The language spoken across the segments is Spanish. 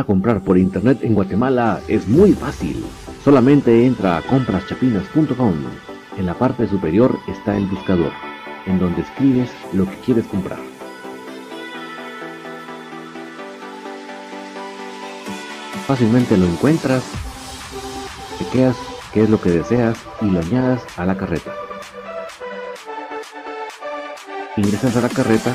Comprar por internet en Guatemala es muy fácil. Solamente entra a compraschapinas.com. En la parte superior está el buscador, en donde escribes lo que quieres comprar. Fácilmente lo encuentras, chequeas qué es lo que deseas y lo añadas a la carreta. Ingresas a la carreta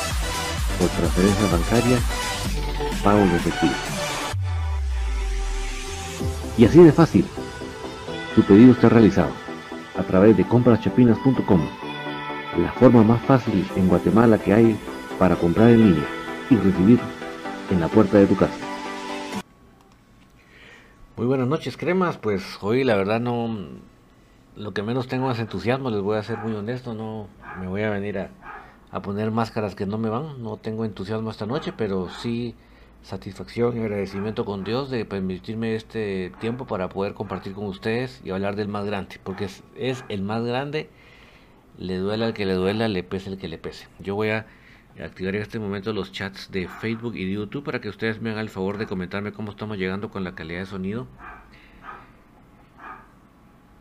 por transferencia bancaria, pago de efectivo. Y así de fácil, tu pedido está realizado a través de compraschapinas.com, la forma más fácil en Guatemala que hay para comprar en línea y recibir en la puerta de tu casa. Muy buenas noches, cremas. Pues hoy la verdad no, lo que menos tengo es entusiasmo, les voy a ser muy honesto, no me voy a venir a, a poner máscaras que no me van. No tengo entusiasmo esta noche, pero sí satisfacción y agradecimiento con Dios de permitirme este tiempo para poder compartir con ustedes y hablar del más grande, porque es, el más grande, le duela al que le duela, le pese el que le pese. Yo voy a activar en este momento los chats de Facebook y de YouTube para que ustedes me hagan el favor de comentarme cómo estamos llegando con la calidad de sonido.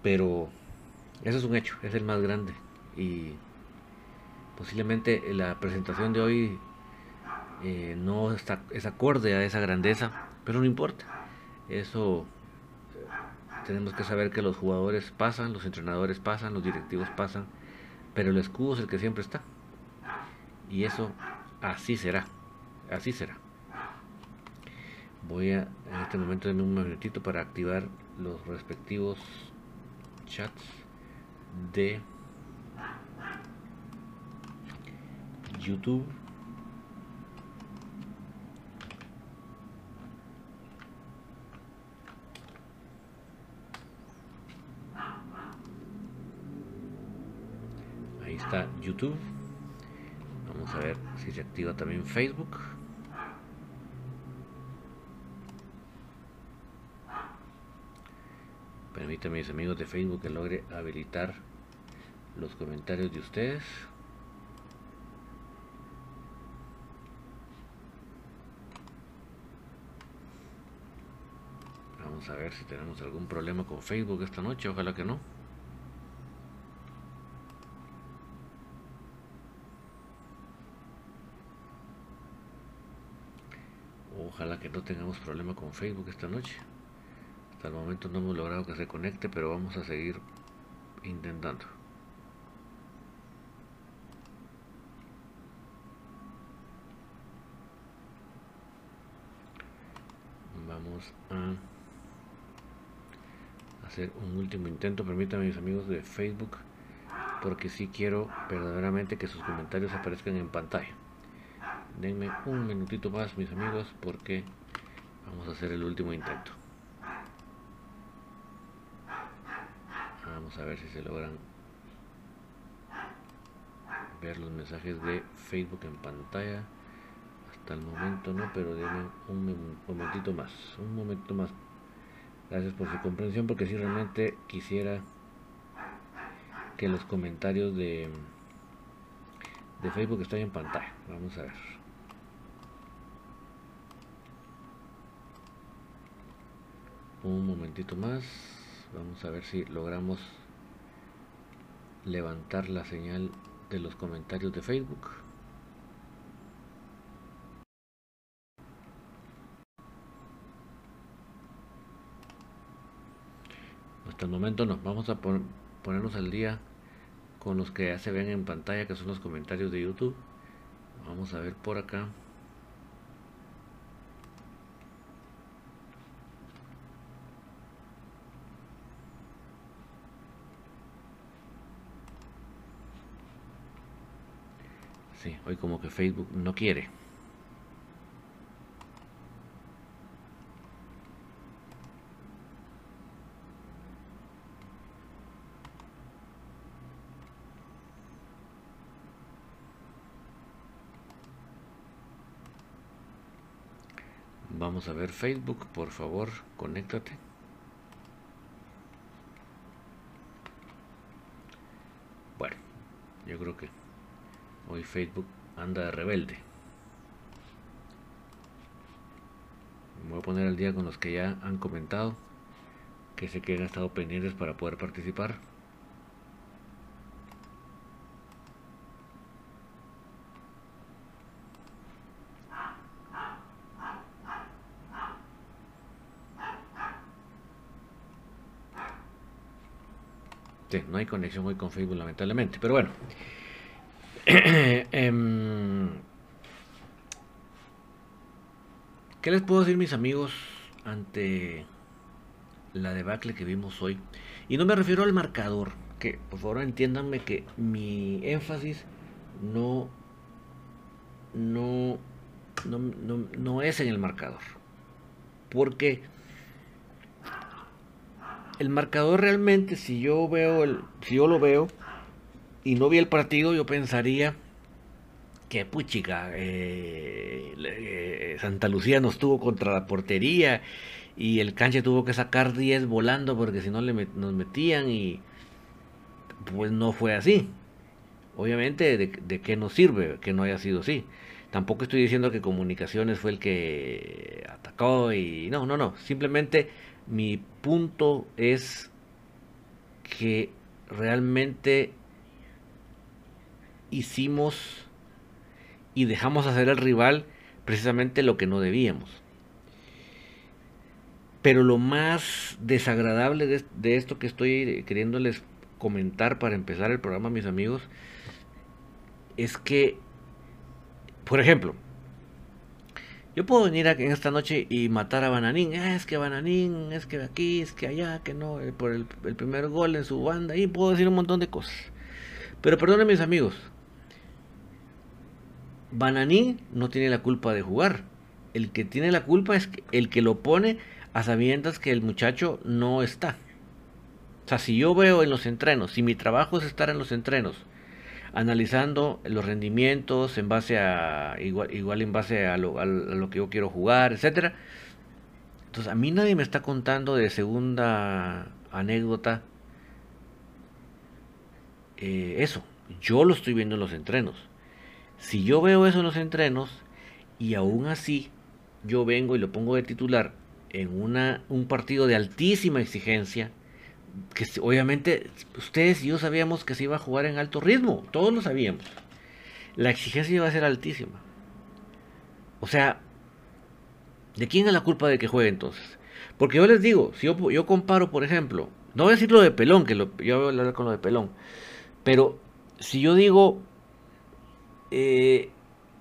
Pero eso es un hecho, es el más grande y Posiblemente la presentación de hoy eh, no está, es acorde a esa grandeza, pero no importa. Eso eh, tenemos que saber que los jugadores pasan, los entrenadores pasan, los directivos pasan, pero el escudo es el que siempre está. Y eso así será, así será. Voy a en este momento darme un minutito para activar los respectivos chats de YouTube. Ahí está YouTube. Vamos a ver si se activa también Facebook. Permítanme mis amigos de Facebook que logre habilitar los comentarios de ustedes. A ver si tenemos algún problema con Facebook esta noche, ojalá que no. Ojalá que no tengamos problema con Facebook esta noche. Hasta el momento no hemos logrado que se conecte, pero vamos a seguir intentando. Vamos a un último intento. Permítanme mis amigos de Facebook, porque si quiero verdaderamente que sus comentarios aparezcan en pantalla. Denme un minutito más, mis amigos, porque vamos a hacer el último intento. Vamos a ver si se logran ver los mensajes de Facebook en pantalla. Hasta el momento no, pero denme un momentito más, un momento más Gracias por su comprensión porque si realmente quisiera que los comentarios de, de Facebook estén en pantalla. Vamos a ver. Un momentito más. Vamos a ver si logramos levantar la señal de los comentarios de Facebook. Hasta el momento no. Vamos a ponernos al día con los que ya se ven en pantalla, que son los comentarios de YouTube. Vamos a ver por acá. Sí, hoy como que Facebook no quiere. Vamos a ver Facebook, por favor, conéctate. Bueno, yo creo que hoy Facebook anda de rebelde. Me voy a poner al día con los que ya han comentado, que sé que han estado pendientes para poder participar. No hay conexión hoy con Facebook, lamentablemente. Pero bueno. Em, ¿Qué les puedo decir, mis amigos, ante la debacle que vimos hoy? Y no me refiero al marcador, que por favor entiéndanme que mi énfasis no, no, no, no, no es en el marcador. Porque el marcador realmente, si yo veo el, si yo lo veo y no vi el partido, yo pensaría que puchica, eh, eh, Santa Lucía nos tuvo contra la portería y el canche tuvo que sacar 10 volando porque si no le nos metían y pues no fue así. Obviamente, ¿de, ¿de qué nos sirve que no haya sido así? Tampoco estoy diciendo que Comunicaciones fue el que atacó y no, no, no. Simplemente mi punto es que realmente hicimos y dejamos hacer al rival precisamente lo que no debíamos. Pero lo más desagradable de, esto que estoy queriéndoles comentar para empezar el programa, mis amigos, es que, por ejemplo, yo puedo venir aquí en esta noche y matar a Bananín. Ah, es que Bananín, es que aquí, es que allá, que no, eh, por el, primer gol en su banda. Y puedo decir un montón de cosas. Pero perdonen mis amigos. Bananín no tiene la culpa de jugar. El que tiene la culpa es el que lo pone a sabiendas que el muchacho no está. O sea, si yo veo en los entrenos, si mi trabajo es estar en los entrenos, analizando los rendimientos en base a igual, igual en base a lo, lo que yo quiero jugar, etcétera. Entonces a mí nadie me está contando de segunda anécdota eh, eso. Yo lo estoy viendo en los entrenos. Si yo veo eso en los entrenos y aún así yo vengo y lo pongo de titular en una, un partido de altísima exigencia, que obviamente ustedes y yo sabíamos que se iba a jugar en alto ritmo, todos lo sabíamos. La exigencia iba a ser altísima. O sea, ¿de quién es la culpa de que juegue entonces? Porque yo les digo, si yo, yo comparo, por ejemplo, no voy a decir lo de Pelón, que lo, yo voy a hablar con lo de Pelón, pero si yo digo, eh,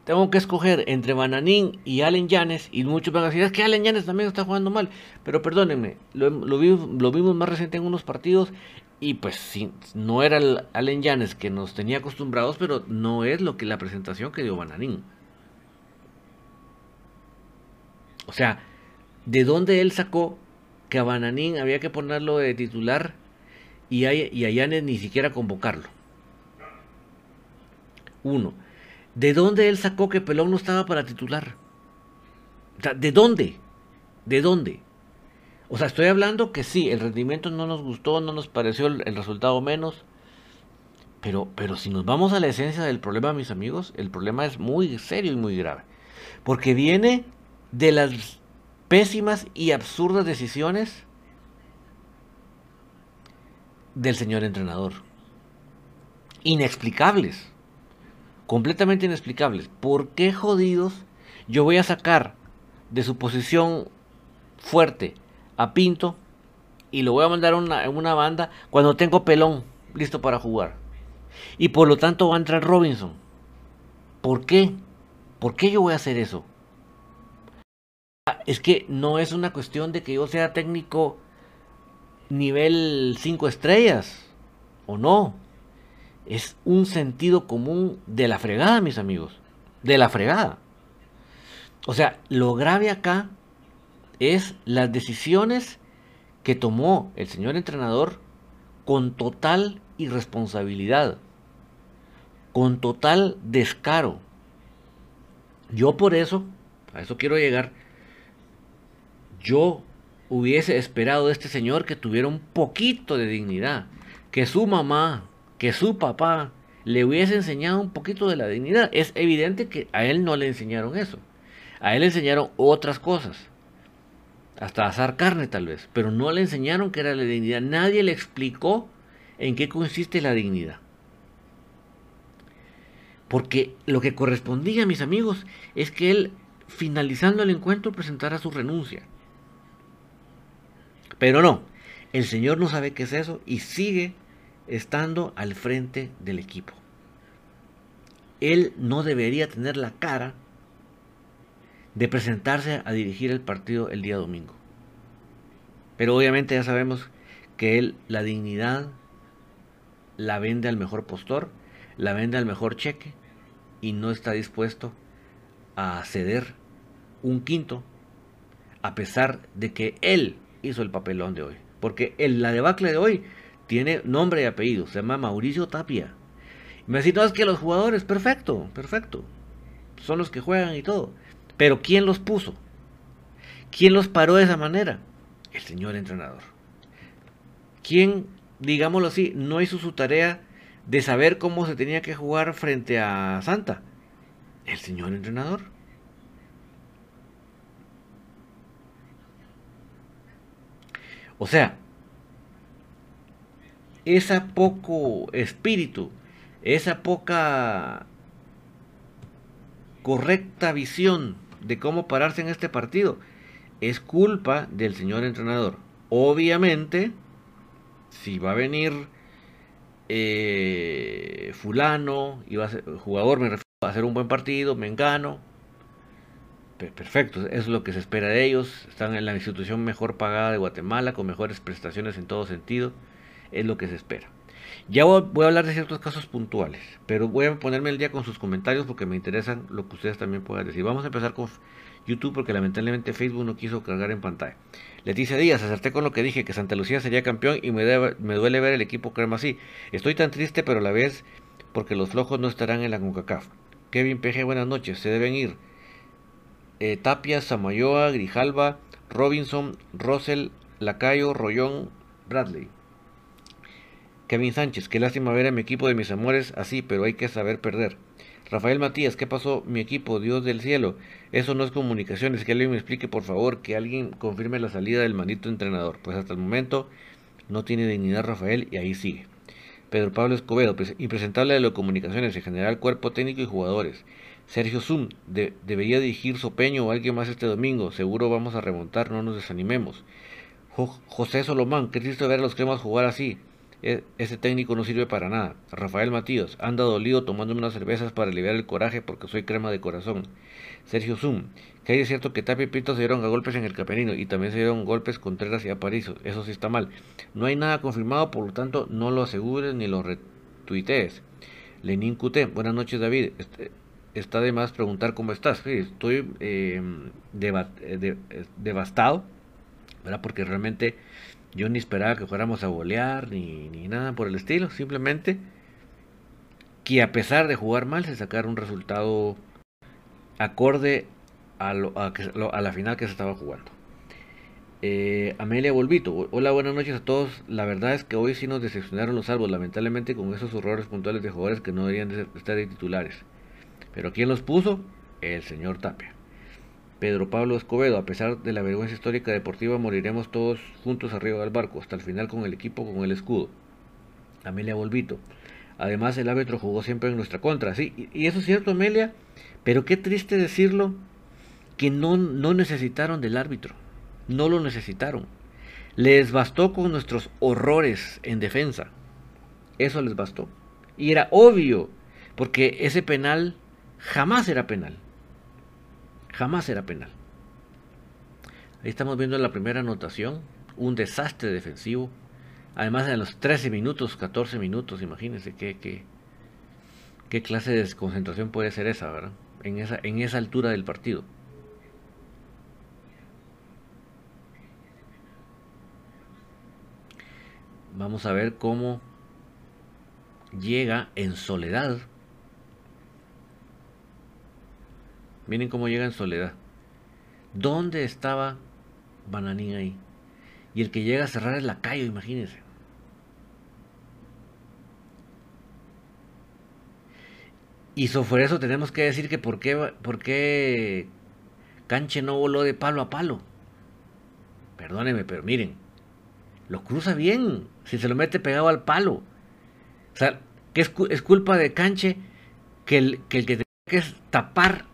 tengo que escoger entre Bananín y Allen Yanes, y muchos van a decir, es que Allen Yanes también está jugando mal, pero perdónenme, lo, vimos, más reciente en unos partidos, y pues sí, no era Allen Yanes que nos tenía acostumbrados, pero no es lo que la presentación que dio Bananín. O sea, ¿de dónde él sacó que a Bananín había que ponerlo de titular y a, y a Yanes ni siquiera convocarlo? Uno. ¿De dónde él sacó que Pelón no estaba para titular? ¿De dónde? ¿De dónde? O sea, estoy hablando que sí, el rendimiento no nos gustó, no nos pareció el, resultado menos. Pero, pero si nos vamos a la esencia del problema, mis amigos, el problema es muy serio y muy grave. Porque viene de las pésimas y absurdas decisiones del señor entrenador. Inexplicables completamente inexplicables. ¿Por qué jodidos yo voy a sacar de su posición fuerte a Pinto y lo voy a mandar a una, banda cuando tengo pelón listo para jugar. Y por lo tanto va a entrar Robinson. ¿Por qué? ¿Por qué yo voy a hacer eso? Es que no es una cuestión de que yo sea técnico nivel 5 estrellas o no. Es un sentido común de la fregada, mis amigos. De la fregada. O sea, lo grave acá es las decisiones que tomó el señor entrenador con total irresponsabilidad, con total descaro. Yo por eso, a eso quiero llegar, yo hubiese esperado de este señor que tuviera un poquito de dignidad, que su mamá, que su papá le hubiese enseñado un poquito de la dignidad. Es evidente que a él no le enseñaron eso. A él le enseñaron otras cosas. Hasta asar carne tal vez. Pero no le enseñaron que era la dignidad. Nadie le explicó en qué consiste la dignidad. Porque lo que correspondía, mis amigos, es que él, finalizando el encuentro, presentara su renuncia. Pero no, el Señor no sabe qué es eso y sigue estando al frente del equipo. Él no debería tener la cara de presentarse a dirigir el partido el día domingo. Pero obviamente ya sabemos que él la dignidad la vende al mejor postor, la vende al mejor cheque y no está dispuesto a ceder un quinto a pesar de que él hizo el papelón de hoy. Porque el, la debacle de hoy tiene nombre y apellido, se llama Mauricio Tapia. Y me decís, no, es que los jugadores, perfecto, perfecto, son los que juegan y todo. Pero ¿quién los puso? ¿Quién los paró de esa manera? El señor entrenador. ¿Quién, digámoslo así, no hizo su tarea de saber cómo se tenía que jugar frente a Santa? El señor entrenador. O sea, esa poco espíritu, esa poca correcta visión de cómo pararse en este partido es culpa del señor entrenador. Obviamente, si va a venir eh, fulano, y va a ser, jugador, me refiero a hacer un buen partido, me engano. Perfecto, es lo que se espera de ellos. Están en la institución mejor pagada de Guatemala, con mejores prestaciones en todo sentido. Es lo que se espera. Ya voy a hablar de ciertos casos puntuales, pero voy a ponerme el día con sus comentarios porque me interesan lo que ustedes también puedan decir. Vamos a empezar con YouTube porque lamentablemente Facebook no quiso cargar en pantalla. Leticia Díaz, acerté con lo que dije, que Santa Lucía sería campeón y me, me duele ver el equipo crema así. Estoy tan triste, pero a la vez porque los flojos no estarán en la CONCACAF. Kevin PG, buenas noches, se deben ir. Eh, Tapia, Samayoa, Grijalva, Robinson, Russell, Lacayo, Rollón, Bradley. Kevin Sánchez, qué lástima ver a mi equipo de mis amores así, pero hay que saber perder. Rafael Matías, ¿qué pasó? Mi equipo, Dios del cielo. Eso no es comunicaciones. Que alguien me explique, por favor, que alguien confirme la salida del maldito entrenador. Pues hasta el momento no tiene dignidad Rafael y ahí sigue. Pedro Pablo Escobedo, impresentable de las comunicaciones, en general cuerpo técnico y jugadores. Sergio Zum, debería dirigir Sopeño o alguien más este domingo. Seguro vamos a remontar, no nos desanimemos. José Solomán, qué triste ver a los cremas jugar así. E, ese técnico no sirve para nada. Rafael Matías, anda dolido tomándome unas cervezas para aliviar el coraje porque soy crema de corazón. Sergio Zum, que hay es cierto que Tapia y Pito se dieron a golpes en el camerino y también se dieron golpes Contreras y Aparicio. Eso sí está mal. No hay nada confirmado, por lo tanto no lo asegures ni lo retuitees. Lenín QT, buenas noches David. Este, está de más preguntar cómo estás. estoy em, eh, devastado, ¿verdad? Porque realmente yo ni esperaba que fuéramos a golear ni, ni nada por el estilo. Simplemente que a pesar de jugar mal se sacara un resultado acorde a, a, la final que se estaba jugando. Eh, Amelia Volvito, hola, buenas noches a todos. La verdad es que hoy sí nos decepcionaron los salvos, lamentablemente con esos errores puntuales de jugadores que no deberían de estar de titulares. Pero ¿quién los puso? El señor Tapia. Pedro Pablo Escobedo, a pesar de la vergüenza histórica deportiva, moriremos todos juntos arriba del barco, hasta el final con el equipo con el escudo. Amelia Volvito. Además, el árbitro jugó siempre en nuestra contra. Sí, y eso es cierto, Amelia, pero qué triste decirlo que no, no necesitaron del árbitro. No lo necesitaron. Les bastó con nuestros horrores en defensa. Eso les bastó. Y era obvio, porque ese penal jamás era penal. Jamás era penal. Ahí estamos viendo la primera anotación. Un desastre defensivo. Además, en los 13 minutos, 14 minutos, imagínense qué, qué, qué clase de desconcentración puede ser esa, ¿verdad? En esa, en esa altura del partido. Vamos a ver cómo llega en soledad. Miren cómo llega en soledad. ¿Dónde estaba Bananín ahí? Y el que llega a cerrar es Lacayo, imagínense. Y sobre eso tenemos que decir que por qué, por qué Canche no voló de palo a palo. Perdónenme, pero miren, lo cruza bien si se lo mete pegado al palo. O sea, que es, culpa de Canche que el, que el que tenía que tapar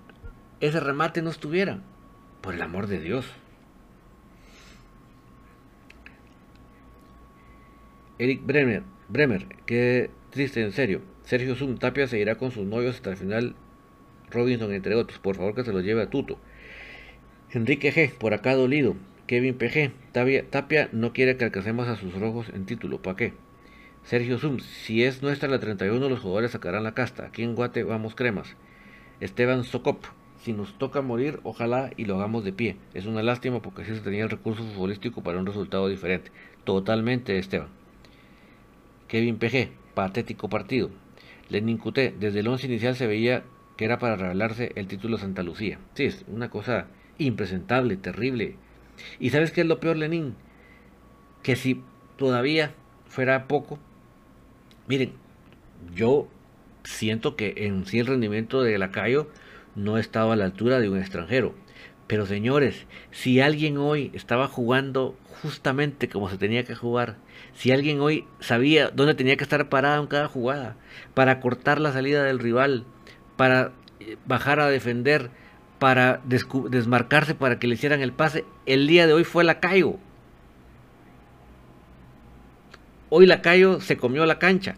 ese remate no estuviera. Por el amor de Dios. Eric Bremer, Bremer, qué triste, en serio. Sergio Zum Tapia seguirá con sus novios hasta el final. Robinson, entre otros. Por favor, que se los lleve a Tuto. Enrique G, por acá dolido. Kevin PG, Tapia, no quiere que alcancemos a sus rojos en título, ¿para qué? Sergio Zum, si es nuestra la 31, los jugadores sacarán la casta. Aquí en Guate vamos cremas. Esteban Socop, si nos toca morir, ojalá y lo hagamos de pie. Es una lástima porque así se tenía el recurso futbolístico para un resultado diferente. Totalmente, Esteban. Kevin PG, patético partido. Lenin Cuté, desde el once inicial se veía que era para revelarse el título de Santa Lucía. Sí, es una cosa impresentable, terrible, ¿Y sabes qué es lo peor, Lenin? Que si todavía fuera poco, miren, yo siento que en sí el rendimiento de Lacayo no estaba a la altura de un extranjero. Pero señores, si alguien hoy estaba jugando justamente como se tenía que jugar, si alguien hoy sabía dónde tenía que estar parado en cada jugada, para cortar la salida del rival, para eh, bajar a defender, para desmarcarse para que le hicieran el pase. El día de hoy fue Lacayo. Hoy Lacayo se comió la cancha.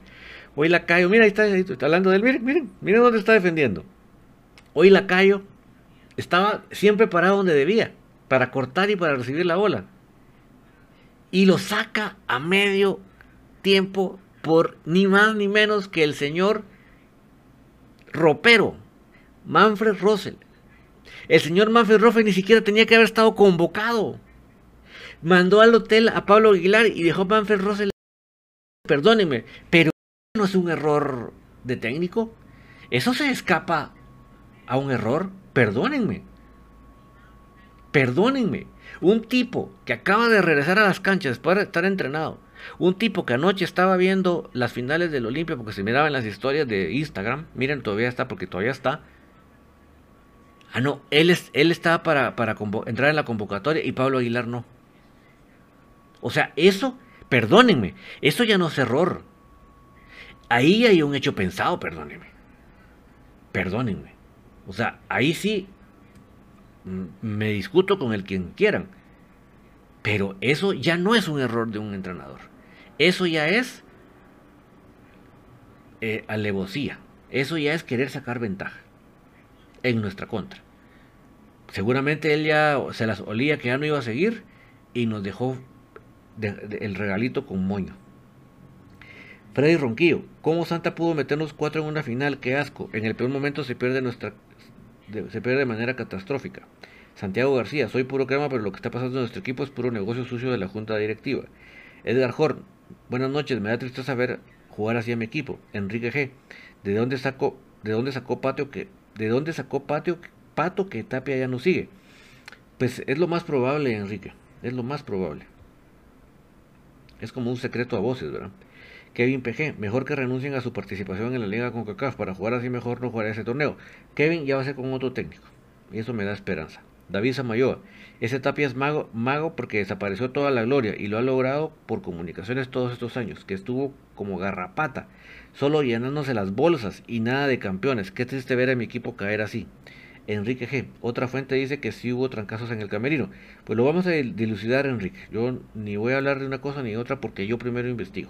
Hoy Lacayo, mira, ahí está, está hablando de él. Miren, miren, miren dónde está defendiendo. Hoy Lacayo estaba siempre parado donde debía, para cortar y para recibir la bola. Y lo saca a medio tiempo por ni más ni menos que el señor ropero, Manfred Russell. El señor Manfred Roffe ni siquiera tenía que haber estado convocado. Mandó al hotel a Pablo Aguilar y dejó a Manfred Rosell. Perdónenme, pero no es un error de técnico. Eso se escapa a un error. Perdónenme. Perdónenme. Un tipo que acaba de regresar a las canchas después de estar entrenado. Un tipo que anoche estaba viendo las finales del Olimpia porque se miraban las historias de Instagram. Miren, todavía está porque todavía está Ah, no, él, es, él estaba para, para entrar en la convocatoria y Pablo Aguilar no. O sea, eso, perdónenme, eso ya no es error. Ahí hay un hecho pensado, perdónenme. Perdónenme. O sea, ahí sí me discuto con el quien quieran. Pero eso ya no es un error de un entrenador. Eso ya es eh, alevosía. Eso ya es querer sacar ventaja en nuestra contra. Seguramente él ya se las olía que ya no iba a seguir y nos dejó el regalito con moño. Freddy Ronquillo, ¿cómo Santa pudo meternos cuatro en una final? Qué asco. En el peor momento se pierde nuestra se pierde de manera catastrófica. Santiago García, soy puro crema, pero lo que está pasando en nuestro equipo es puro negocio sucio de la junta directiva. Edgar Horn, buenas noches, me da tristeza ver jugar así a mi equipo. Enrique G, ¿de dónde sacó, de dónde sacó Patio que ¿De dónde sacó Patio, Pato que Tapia ya no sigue? Pues es lo más probable, Enrique. Es lo más probable. Es como un secreto a voces, ¿verdad? Kevin PG, mejor que renuncien a su participación en la Liga con CACAF. Para jugar así mejor no jugar ese torneo. Kevin ya va a ser con otro técnico. Y eso me da esperanza. David Samayoa, ese Tapia es mago, mago porque desapareció toda la gloria y lo ha logrado por comunicaciones todos estos años, que estuvo como garrapata solo llenándose las bolsas y nada de campeones. Qué triste ver a mi equipo caer así. Enrique G. Otra fuente dice que sí hubo trancazos en el camerino. Pues lo vamos a dilucidar, Enrique. Yo ni voy a hablar de una cosa ni de otra porque yo primero investigo.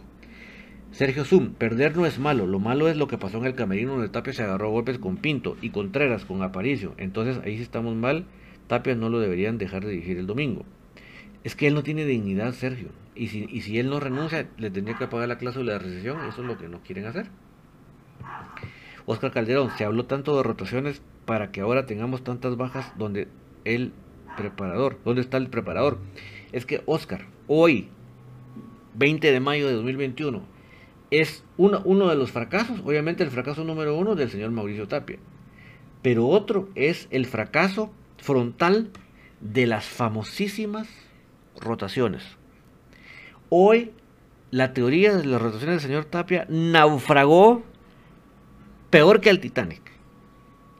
Sergio Zoom, perder no es malo, lo malo es lo que pasó en el camerino donde Tapia se agarró a golpes con Pinto y Contreras con Aparicio. Entonces ahí sí estamos mal, Tapia no lo deberían dejar de dirigir el domingo. Es que él no tiene dignidad, Sergio. Y si, y si él no renuncia, le tendría que pagar la cláusula de recesión. Eso es lo que no quieren hacer. Oscar Calderón, se habló tanto de rotaciones para que ahora tengamos tantas bajas donde el preparador, ¿dónde está el preparador? Es que Oscar, hoy, 20 de mayo de 2021, es uno, uno de los fracasos, obviamente el fracaso número uno del señor Mauricio Tapia, pero otro es el fracaso frontal de las famosísimas rotaciones. Hoy la teoría de las rotaciones del señor Tapia naufragó peor que el Titanic.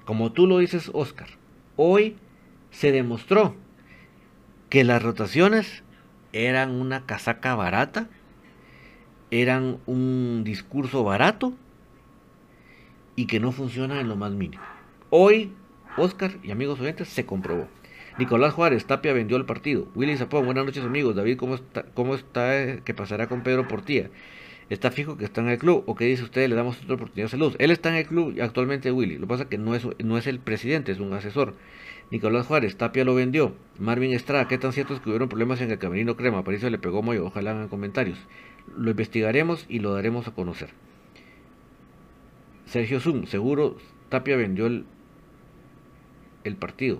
Como tú lo dices, Oscar, hoy se demostró que las rotaciones eran una casaca barata, eran un discurso barato y que no funcionan en lo más mínimo. Hoy, Oscar y amigos oyentes, se comprobó. Nicolás Juárez, Tapia vendió el partido. Willy Zapón, buenas noches amigos. David, ¿cómo está? ¿Cómo está? Eh, ¿Qué pasará con Pedro Portilla? ¿Está fijo que está en el club? ¿O qué dice usted? Le damos otra oportunidad de salud. Él está en el club actualmente, Willy. Lo que pasa es que no es, no es el presidente, es un asesor. Nicolás Juárez, Tapia lo vendió. Marvin Estrada, ¿qué tan cierto es que hubieron problemas en el camerino crema? Parece le pegó muy, ojalá hagan comentarios. Lo investigaremos y lo daremos a conocer. Sergio Zoom, seguro Tapia vendió el, el partido.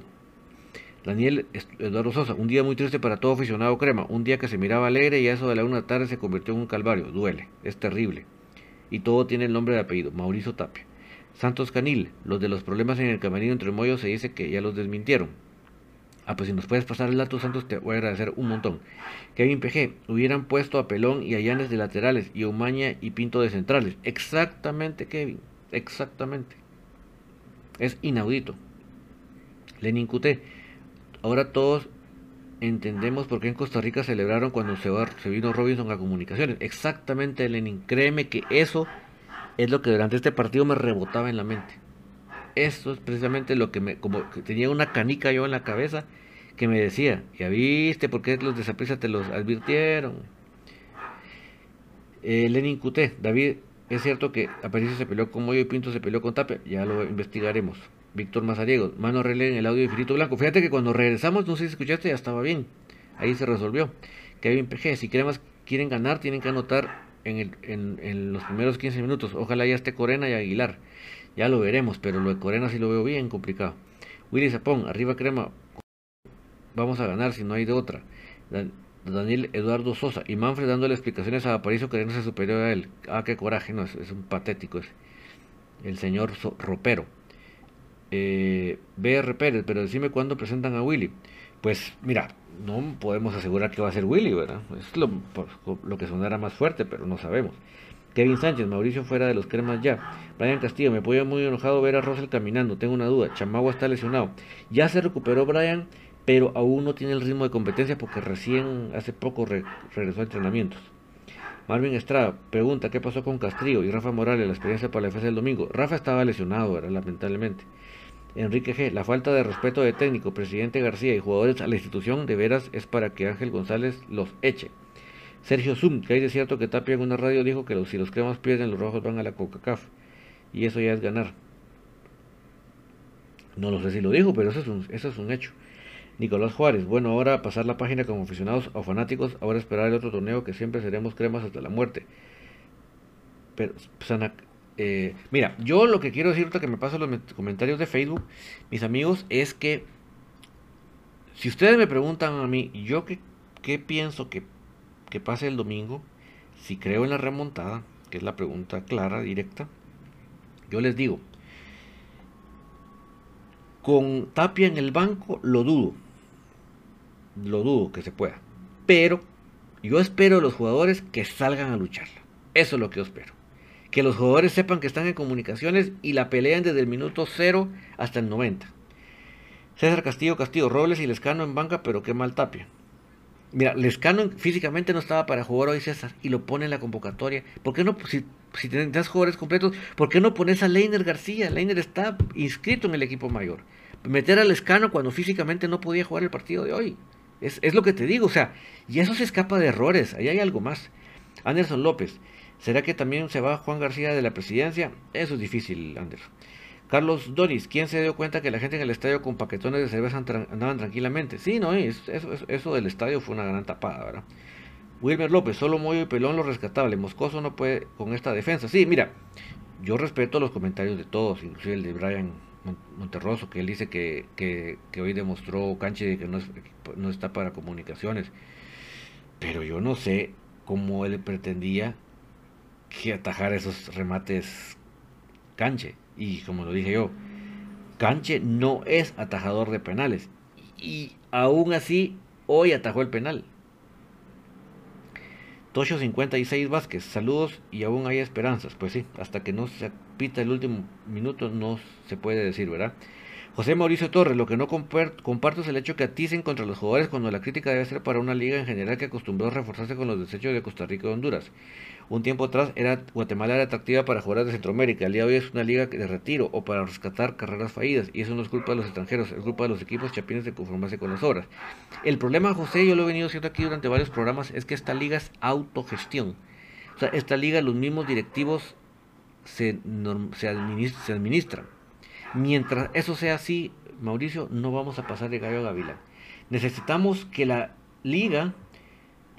Daniel Eduardo Sosa, un día muy triste para todo aficionado crema, un día que se miraba alegre y a eso de la una tarde se convirtió en un calvario, duele, es terrible. Y todo tiene el nombre de apellido, Mauricio Tapia. Santos Canil, los de los problemas en el camerino entre Moyo se dice que ya los desmintieron. Ah, pues si nos puedes pasar el dato, Santos, te voy a agradecer un montón. Kevin PG, hubieran puesto a Pelón y a Llanes de laterales y a Umaña y Pinto de centrales. Exactamente, Kevin, exactamente. Es inaudito. Lenin Cuté, Ahora todos entendemos por qué en Costa Rica celebraron cuando se, se vino Robinson a comunicaciones. Exactamente, Lenin. Créeme que eso es lo que durante este partido me rebotaba en la mente. Eso es precisamente lo que me, como que tenía una canica yo en la cabeza que me decía, ya viste por qué los desaprisa te los advirtieron. Eh, Lenin Cuté, David, es cierto que Aparicio se peleó con Moyo y Pinto se peleó con Tapia, ya lo investigaremos. Víctor Mazariego, mano en el audio de Infinito Blanco. Fíjate que cuando regresamos, no sé si escuchaste, ya estaba bien. Ahí se resolvió. Kevin PG, si quieren, quieren ganar, tienen que anotar en, en, los primeros 15 minutos. Ojalá ya esté Corena y Aguilar. Ya lo veremos, pero lo de Corena sí lo veo bien complicado. Willy Zapón, arriba crema. Vamos a ganar si no hay de otra. Daniel Eduardo Sosa y Manfred dándole explicaciones a Aparicio queriéndose superior a él. Ah, qué coraje, no, es, un patético ese. El señor ropero eh, BR Pérez, pero decime cuándo presentan a Willy. Pues mira, no podemos asegurar que va a ser Willy, ¿verdad? Es lo, lo que sonara más fuerte, pero no sabemos. Kevin Sánchez, Mauricio fuera de los cremas ya. Brian Castillo, me puede muy enojado ver a Russell caminando. Tengo una duda. Chamagua está lesionado. Ya se recuperó Brian, pero aún no tiene el ritmo de competencia porque recién hace poco regresó a entrenamientos. Marvin Estrada pregunta qué pasó con Castrillo y Rafa Morales, la experiencia para la defensa del domingo. Rafa estaba lesionado, ¿verdad? lamentablemente. Enrique G. La falta de respeto de técnico, presidente García y jugadores a la institución de veras es para que Ángel González los eche. Sergio Zum, que hay de cierto que Tapia en una radio dijo que si los cremas pierden, los rojos van a la CONCACAF. Y eso ya es ganar. No lo sé si lo dijo, pero eso es un, eso es un hecho. Nicolás Juárez, bueno, ahora pasar la página como aficionados o fanáticos, ahora esperar el otro torneo que siempre seremos cremas hasta la muerte. Pero, Sana, eh, mira, yo lo que quiero decirte que me paso los comentarios de Facebook, mis amigos, es que si ustedes me preguntan a mí, yo qué, qué pienso que, que pase el domingo, si creo en la remontada, que es la pregunta clara, directa, yo les digo, con Tapia en el banco lo dudo, lo dudo que se pueda, pero yo espero a los jugadores que salgan a lucharla, eso es lo que yo espero que los jugadores sepan que están en comunicaciones y la pelean desde el minuto 0 hasta el 90. César Castillo, Castillo, Robles y Lescano en banca, pero qué mal tapia. Mira, Lescano físicamente no estaba para jugar hoy César y lo pone en la convocatoria. ¿Por qué no, si, si jugadores completos, por qué no pones a Leiner García? Leiner está inscrito en el equipo mayor. meter al escano cuando físicamente no podía jugar el partido de hoy. Es, es, lo que te digo, o sea, y eso se escapa de errores, ahí hay algo más. Anderson López, ¿será que también se va Juan García de la presidencia? Eso es difícil, Anderson. Carlos Doris, ¿quién se dio cuenta que la gente en el estadio con paquetones de cerveza andaban tranquilamente? Sí, no, eso, del estadio fue una gran tapada, ¿verdad? Wilmer López, solo Moyo y Pelón lo rescatable. Moscoso no puede con esta defensa. Sí, mira, yo respeto los comentarios de todos, inclusive el de Brian Monterroso, que él dice que, que, hoy demostró Canche que no, no está para comunicaciones. Pero yo no sé cómo él pretendía que atajar esos remates Canche. Y como lo dije yo, Canche no es atajador de penales. Y aún así, hoy atajó el penal. Tocho 56 Vázquez, saludos y aún hay esperanzas. Pues sí, hasta que no se pita el último minuto no se puede decir, ¿verdad? José Mauricio Torres, lo que no comparto es el hecho que aticen contra los jugadores cuando la crítica debe ser para una liga en general que acostumbró a reforzarse con los desechos de Costa Rica y Honduras. Un tiempo atrás era, Guatemala era atractiva para jugadores de Centroamérica, el día de hoy es una liga de retiro o para rescatar carreras fallidas y eso no es culpa de los extranjeros, es culpa de los equipos chapines de conformarse con las obras. El problema, José, yo lo he venido diciendo aquí durante varios programas, es que esta liga es autogestión. O sea, esta liga los mismos directivos se, se administran Mientras eso sea así, Mauricio, no vamos a pasar de gallo a Gavilán. Necesitamos que la liga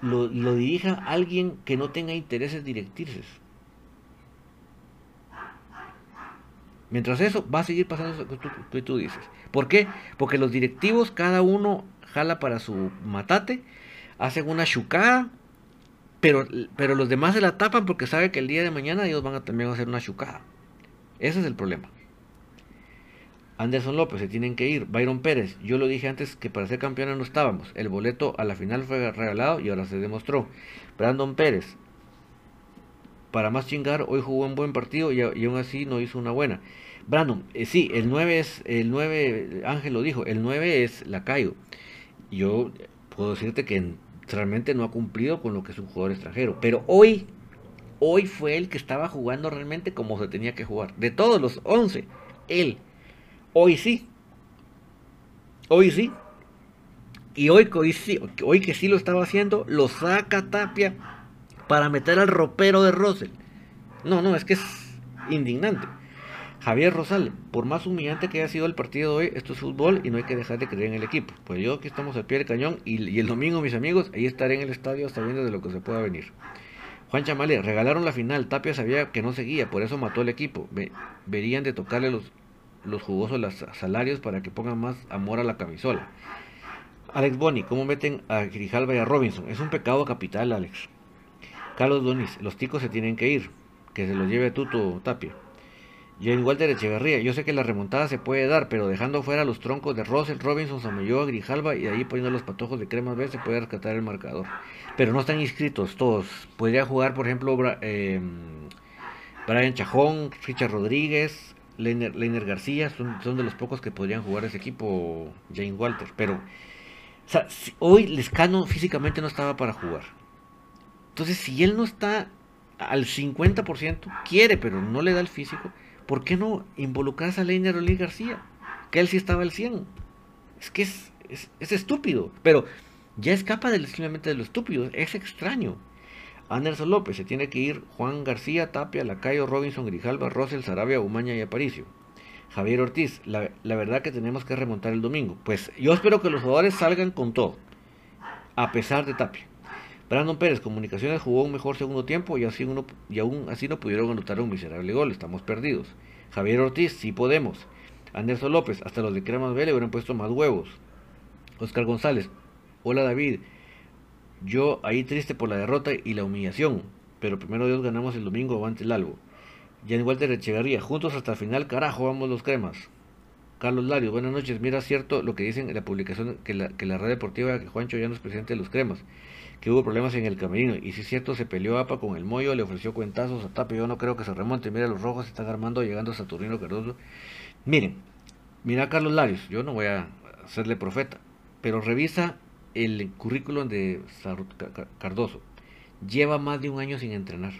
lo, dirija alguien que no tenga intereses directrices. Mientras eso, va a seguir pasando eso que tú, dices. ¿Por qué? Porque los directivos, cada uno jala para su matate, hacen una chucada, pero, pero los demás se la tapan porque saben que el día de mañana ellos van a también hacer una chucada. Ese es el problema. Anderson López se tienen que ir. Byron Pérez, yo lo dije antes que para ser campeona no estábamos. El boleto a la final fue regalado y ahora se demostró. Brandon Pérez, para más chingar, hoy jugó un buen partido y, aún así no hizo una buena. Brandon, eh, sí, el 9 es, el 9, Ángel lo dijo, el 9 es Lacayo. Yo puedo decirte que realmente no ha cumplido con lo que es un jugador extranjero. Pero hoy, hoy fue el que estaba jugando realmente como se tenía que jugar. De todos los 11, él Hoy sí. Hoy sí. Y hoy, hoy, sí, hoy que sí lo estaba haciendo, lo saca Tapia para meter al ropero de Rosell. No, no, es que es indignante. Javier Rosal, por más humillante que haya sido el partido de hoy, esto es fútbol y no hay que dejar de creer en el equipo. Pues yo aquí estamos al pie del cañón y, el domingo, mis amigos, ahí estaré en el estadio sabiendo de lo que se pueda venir. Juan Chamale, regalaron la final, Tapia sabía que no seguía, por eso mató el equipo. verían de tocarle los, los jugosos los salarios para que pongan más amor a la camisola. Alex Boni, ¿cómo meten a Grijalva y a Robinson? Es un pecado capital, Alex. Carlos Donis, los ticos se tienen que ir. Que se los lleve Tuto Tapia. Jane Walter Echeverría, yo sé que la remontada se puede dar, pero dejando fuera los troncos de Russell, Robinson, Samoyoa, Grijalva y ahí poniendo los patojos de crema B se puede rescatar el marcador. Pero no están inscritos todos. Podría jugar, por ejemplo, eh, Brian Chajón, Richard Rodríguez, Leiner, García son, de los pocos que podrían jugar ese equipo, Jane Walter. Pero, hoy Lescano físicamente no estaba para jugar. Entonces, si él no está al 50%, quiere, pero no le da el físico, ¿por qué no involucras a Leiner o García? Que él sí estaba al 100. Es que es, es, estúpido, pero ya escapa del, simplemente de lo estúpido, es extraño. Anderson López, se tiene que ir Juan García, Tapia, Lacayo, Robinson, Grijalva, Rosel, Sarabia, Umaña y Aparicio. Javier Ortiz, la, verdad que tenemos que remontar el domingo. Pues yo espero que los jugadores salgan con todo, a pesar de Tapia. Brandon Pérez, Comunicaciones jugó un mejor segundo tiempo y, así uno, y aún así no pudieron anotar un miserable gol, estamos perdidos. Javier Ortiz, sí podemos. Anderson López, hasta los de Cremas Vélez hubieran puesto más huevos. Oscar González, hola David, yo ahí triste por la derrota y la humillación, pero primero Dios ganamos el domingo avante el algo. Jan Walter Echegarría, juntos hasta el final, carajo, vamos los cremas. Carlos Lario, buenas noches. Mira, cierto lo que dicen en la publicación que la, que la red deportiva que Juancho ya no es presidente de los cremas, que hubo problemas en el camerino. Y si es cierto, se peleó APA con el Moyo, le ofreció cuentazos a Tapia. Yo no creo que se remonte. Mira, los rojos están armando, llegando a Saturnino Cardoso. Miren, mira Carlos Larios, yo no voy a hacerle profeta, pero revisa el currículum de Cardoso lleva más de un año sin entrenar.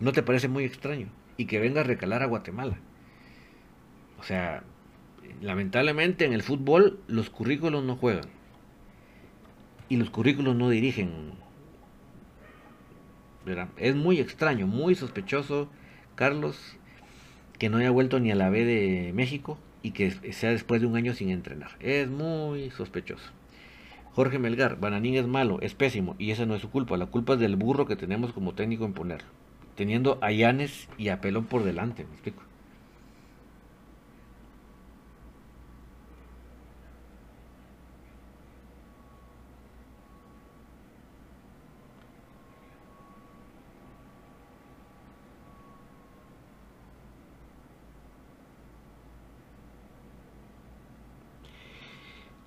¿No te parece muy extraño? Y que venga a recalar a Guatemala. O sea, lamentablemente en el fútbol los currículos no juegan. Y los currículos no dirigen. Es muy extraño, muy sospechoso, Carlos, que no haya vuelto ni a la B de México y que sea después de un año sin entrenar. Es muy sospechoso. Jorge Melgar, Bananín es malo, es pésimo, y esa no es su culpa. La culpa es del burro que tenemos como técnico en ponerlo. Teniendo a Yanes y a Pelón por delante, me explico.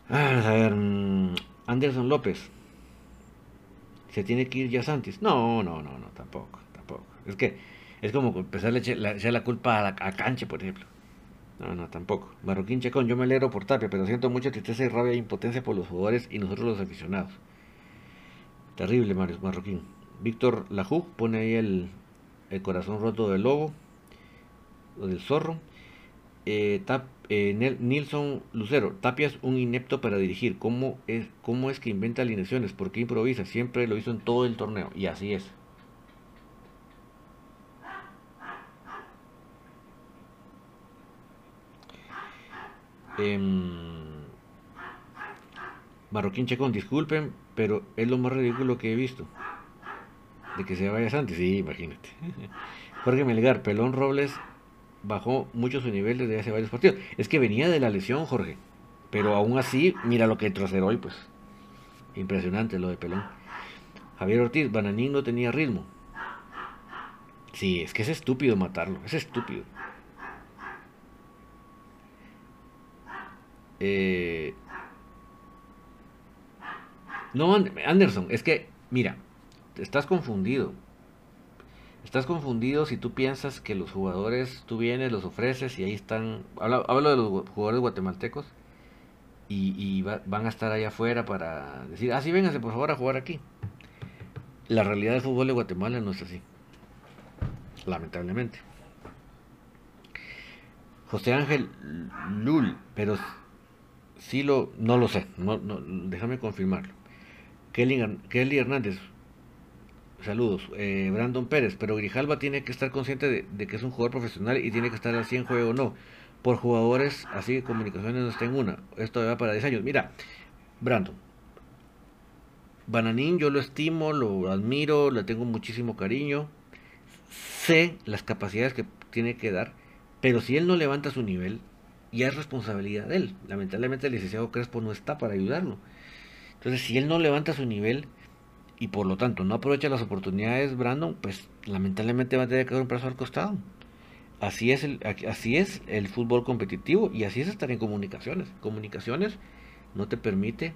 Ah, a ver, mm, Anderson López. ¿Se tiene que ir ya Santis? No, no, no, no, tampoco, tampoco. Es que es como empezar a echar la, culpa a, a, Canche, por ejemplo. No, no, tampoco. Marroquín Checón, yo me alegro por Tapia, pero siento mucha tristeza y rabia e impotencia por los jugadores y nosotros los aficionados. Terrible, Marroquín. Víctor Lajú pone ahí el, el corazón roto del lobo, o del zorro. Eh, eh, Nilson Lucero, Tapia es un inepto para dirigir. ¿Cómo es, ¿Cómo es que inventa alineaciones? ¿Por qué improvisa? Siempre lo hizo en todo el torneo. Y así es. Eh, Marroquín Chacón, disculpen, pero es lo más ridículo que he visto. De que se vaya antes, sí, imagínate. Jorge Melgar, Pelón Robles bajó mucho su nivel desde hace varios partidos. Es que venía de la lesión, Jorge. Pero aún así, mira lo que hacer hoy, pues. Impresionante lo de Pelón. Javier Ortiz, Bananín no tenía ritmo. Sí, es que es estúpido matarlo, es estúpido. Eh... No, Anderson, es que, mira, estás confundido. Estás confundido si tú piensas que los jugadores, tú vienes, los ofreces y ahí están. Hablo, de los jugadores guatemaltecos y, van a estar allá afuera para decir, ah, sí, vénganse por favor a jugar aquí. La realidad del fútbol de Guatemala no es así. Lamentablemente. José Ángel Lul, pero sí lo, no lo sé, no, déjame confirmarlo. Kelly, Kelly Hernández, Saludos. Eh, Brandon Pérez, pero Grijalva tiene que estar consciente de, que es un jugador profesional y tiene que estar así en juego o no. Por jugadores así de comunicaciones no está en una. Esto va para 10 años. Mira, Brandon. Bananín yo lo estimo, lo admiro, le tengo muchísimo cariño. Sé las capacidades que tiene que dar, pero si él no levanta su nivel, ya es responsabilidad de él. Lamentablemente el licenciado Crespo no está para ayudarlo. Entonces, si él no levanta su nivel, y por lo tanto no aprovecha las oportunidades Brandon, pues lamentablemente va a tener que dar un paso al costado. Así es el, así es el fútbol competitivo y así es estar en comunicaciones. Comunicaciones no te permite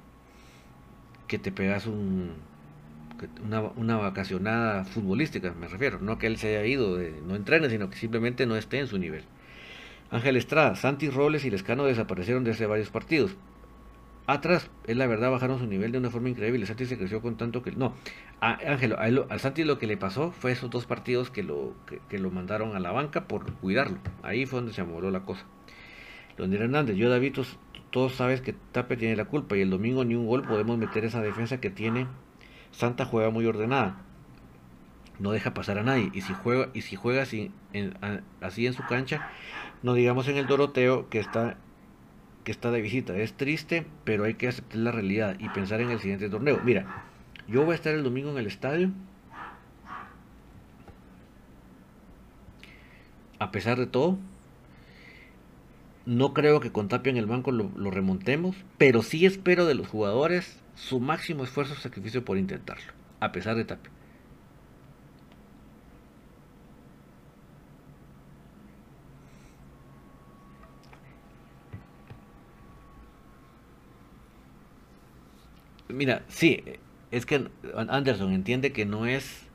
que te pegas un, una, una, vacacionada futbolística, me refiero. No que él se haya ido, de, no entrene, sino que simplemente no esté en su nivel. Ángel Estrada, Santi Robles y Lescano desaparecieron desde varios partidos. Atrás, es la verdad, bajaron su nivel de una forma increíble. Santi se creció con tanto que. No, Ángelo, al Santi lo que le pasó fue esos dos partidos que lo, que, lo mandaron a la banca por cuidarlo. Ahí fue donde se amoló la cosa. Leonel Hernández, yo David, todos sabes que Tape tiene la culpa y el domingo ni un gol podemos meter esa defensa que tiene. Santa juega muy ordenada. No deja pasar a nadie. Y si juega, y si juega así en su cancha, no digamos en el Doroteo que está que está de visita. Es triste, pero hay que aceptar la realidad y pensar en el siguiente torneo. Mira, yo voy a estar el domingo en el estadio. A pesar de todo, no creo que con Tapia en el banco lo, remontemos, pero sí espero de los jugadores su máximo esfuerzo y sacrificio por intentarlo, a pesar de Tapia. Mira, sí, es que Anderson entiende que no es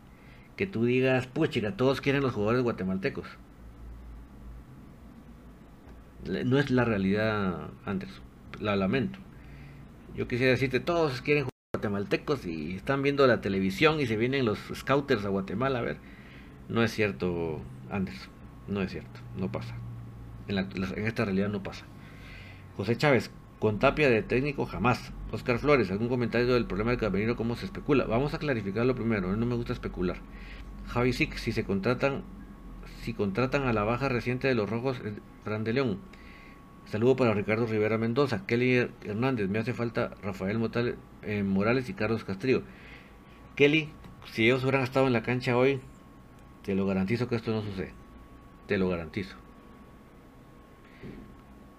que tú digas, pues chica, todos quieren los jugadores guatemaltecos. No es la realidad, Anderson. La lamento. Yo quisiera decirte, todos quieren jugadores guatemaltecos y están viendo la televisión y se vienen los scouters a Guatemala a ver. No es cierto, Anderson. No es cierto. No pasa. En, en esta realidad no pasa. José Chávez, con Tapia de técnico jamás. Oscar Flores, ¿algún comentario del problema del camerino? ¿Cómo se especula? Vamos a clarificarlo primero, no me gusta especular. Javi Sick, si se contratan, si contratan a la baja reciente de los rojos, Fran de León. Saludo para Ricardo Rivera Mendoza, Kelly Hernández, me hace falta Rafael eh, Morales y Carlos Castrillo. Kelly, si ellos hubieran estado en la cancha hoy, te lo garantizo que esto no sucede. Te lo garantizo.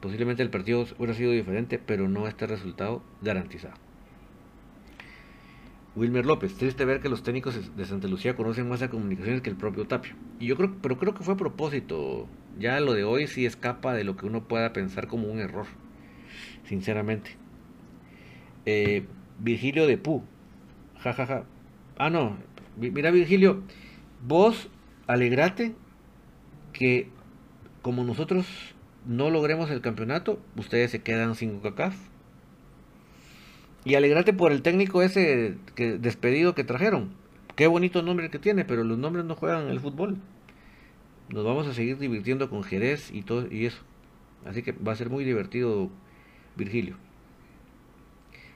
Posiblemente el partido hubiera sido diferente, pero no este resultado garantizado. Wilmer López, triste ver que los técnicos de Santa Lucía conocen más a comunicaciones que el propio Tapio. Y yo creo, pero creo que fue a propósito. Ya lo de hoy sí escapa de lo que uno pueda pensar como un error. Sinceramente. Eh, Virgilio de jajaja Ja, ja. Ah, no. Mira, Virgilio, vos alegrate que como nosotros no logremos el campeonato, ustedes se quedan sin CACAF. Y alegrate por el técnico ese que, despedido que trajeron. Qué bonito nombre que tiene, pero los nombres no juegan el fútbol. Nos vamos a seguir divirtiendo con Jerez y todo y eso. Así que va a ser muy divertido Virgilio.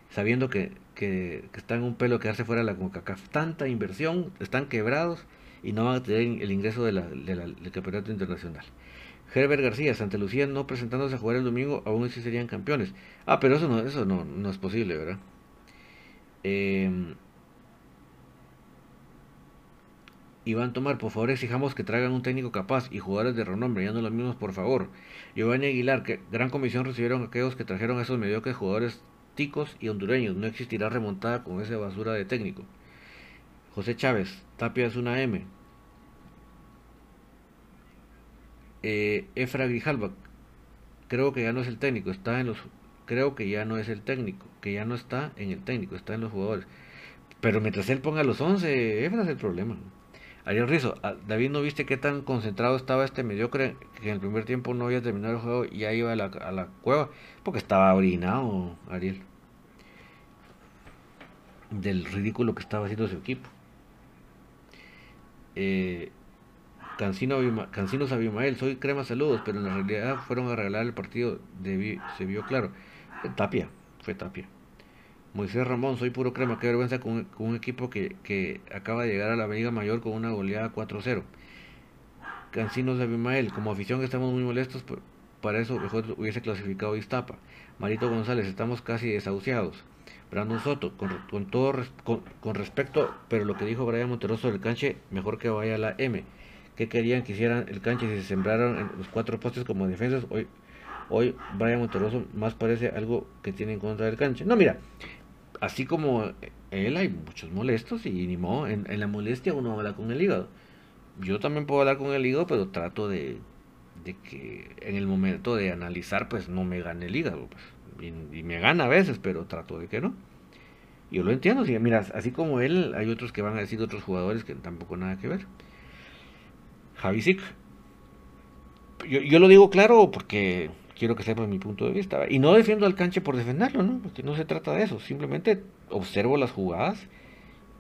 Sabiendo que, que, está en un pelo quedarse fuera de la CONCACAF. Tanta inversión, están quebrados y no van a tener el ingreso de la, del campeonato internacional. Herbert García, Santa Lucía no presentándose a jugar el domingo, aún así serían campeones. Ah, pero eso no, eso no, no es posible, ¿verdad? Em, Iván Tomar, por favor exijamos que traigan un técnico capaz y jugadores de renombre, ya no los mismos, por favor. Giovanni Aguilar, que gran comisión recibieron aquellos que trajeron a esos mediocres jugadores ticos y hondureños. No existirá remontada con esa basura de técnico. José Chávez, Tapia es una M. Eh, Efra Grijalva, creo que ya no es el técnico, está en los creo que ya no es el técnico, que ya no está en el técnico, está en los jugadores. Pero mientras él ponga los 11, Efra es el problema. Ariel Rizo, ah, David, ¿no viste qué tan concentrado estaba este mediocre que en el primer tiempo no había terminado el juego y ya iba a la, a la cueva? Porque estaba orinado, Ariel. Del ridículo que estaba haciendo su equipo. Eh, Cancino, Cancinos Abimael, soy crema saludos, pero en la realidad fueron a regalar el partido, se vio claro. Tapia, fue Tapia. Moisés Ramón, soy puro crema, qué vergüenza con, un equipo que, acaba de llegar a la Liga Mayor con una goleada 4-0. Cancinos Abimael, como afición estamos muy molestos, para eso mejor hubiese clasificado Iztapa. Marito González, estamos casi desahuciados. Brandon Soto, con, todo con, respecto, pero lo que dijo Brian Monteroso del canche, mejor que vaya a la M que querían que hicieran el canche si se sembraron los cuatro postes como defensas. Hoy, hoy Brian Monteroso más parece algo que tiene en contra del canche. No, mira, así como él hay muchos molestos y ni modo, en, la molestia uno habla con el hígado. Yo también puedo hablar con el hígado, pero trato de, de que en el momento de analizar, pues no me gane el hígado. Pues. Y, me gana a veces, pero trato de que no. Yo lo entiendo, si, así como él, hay otros que van a decir otros jugadores que tampoco nada que ver. Javi Yo, lo digo claro porque quiero que sepa mi punto de vista. Y no defiendo al canche por defenderlo, ¿no? Porque no se trata de eso. Simplemente observo las jugadas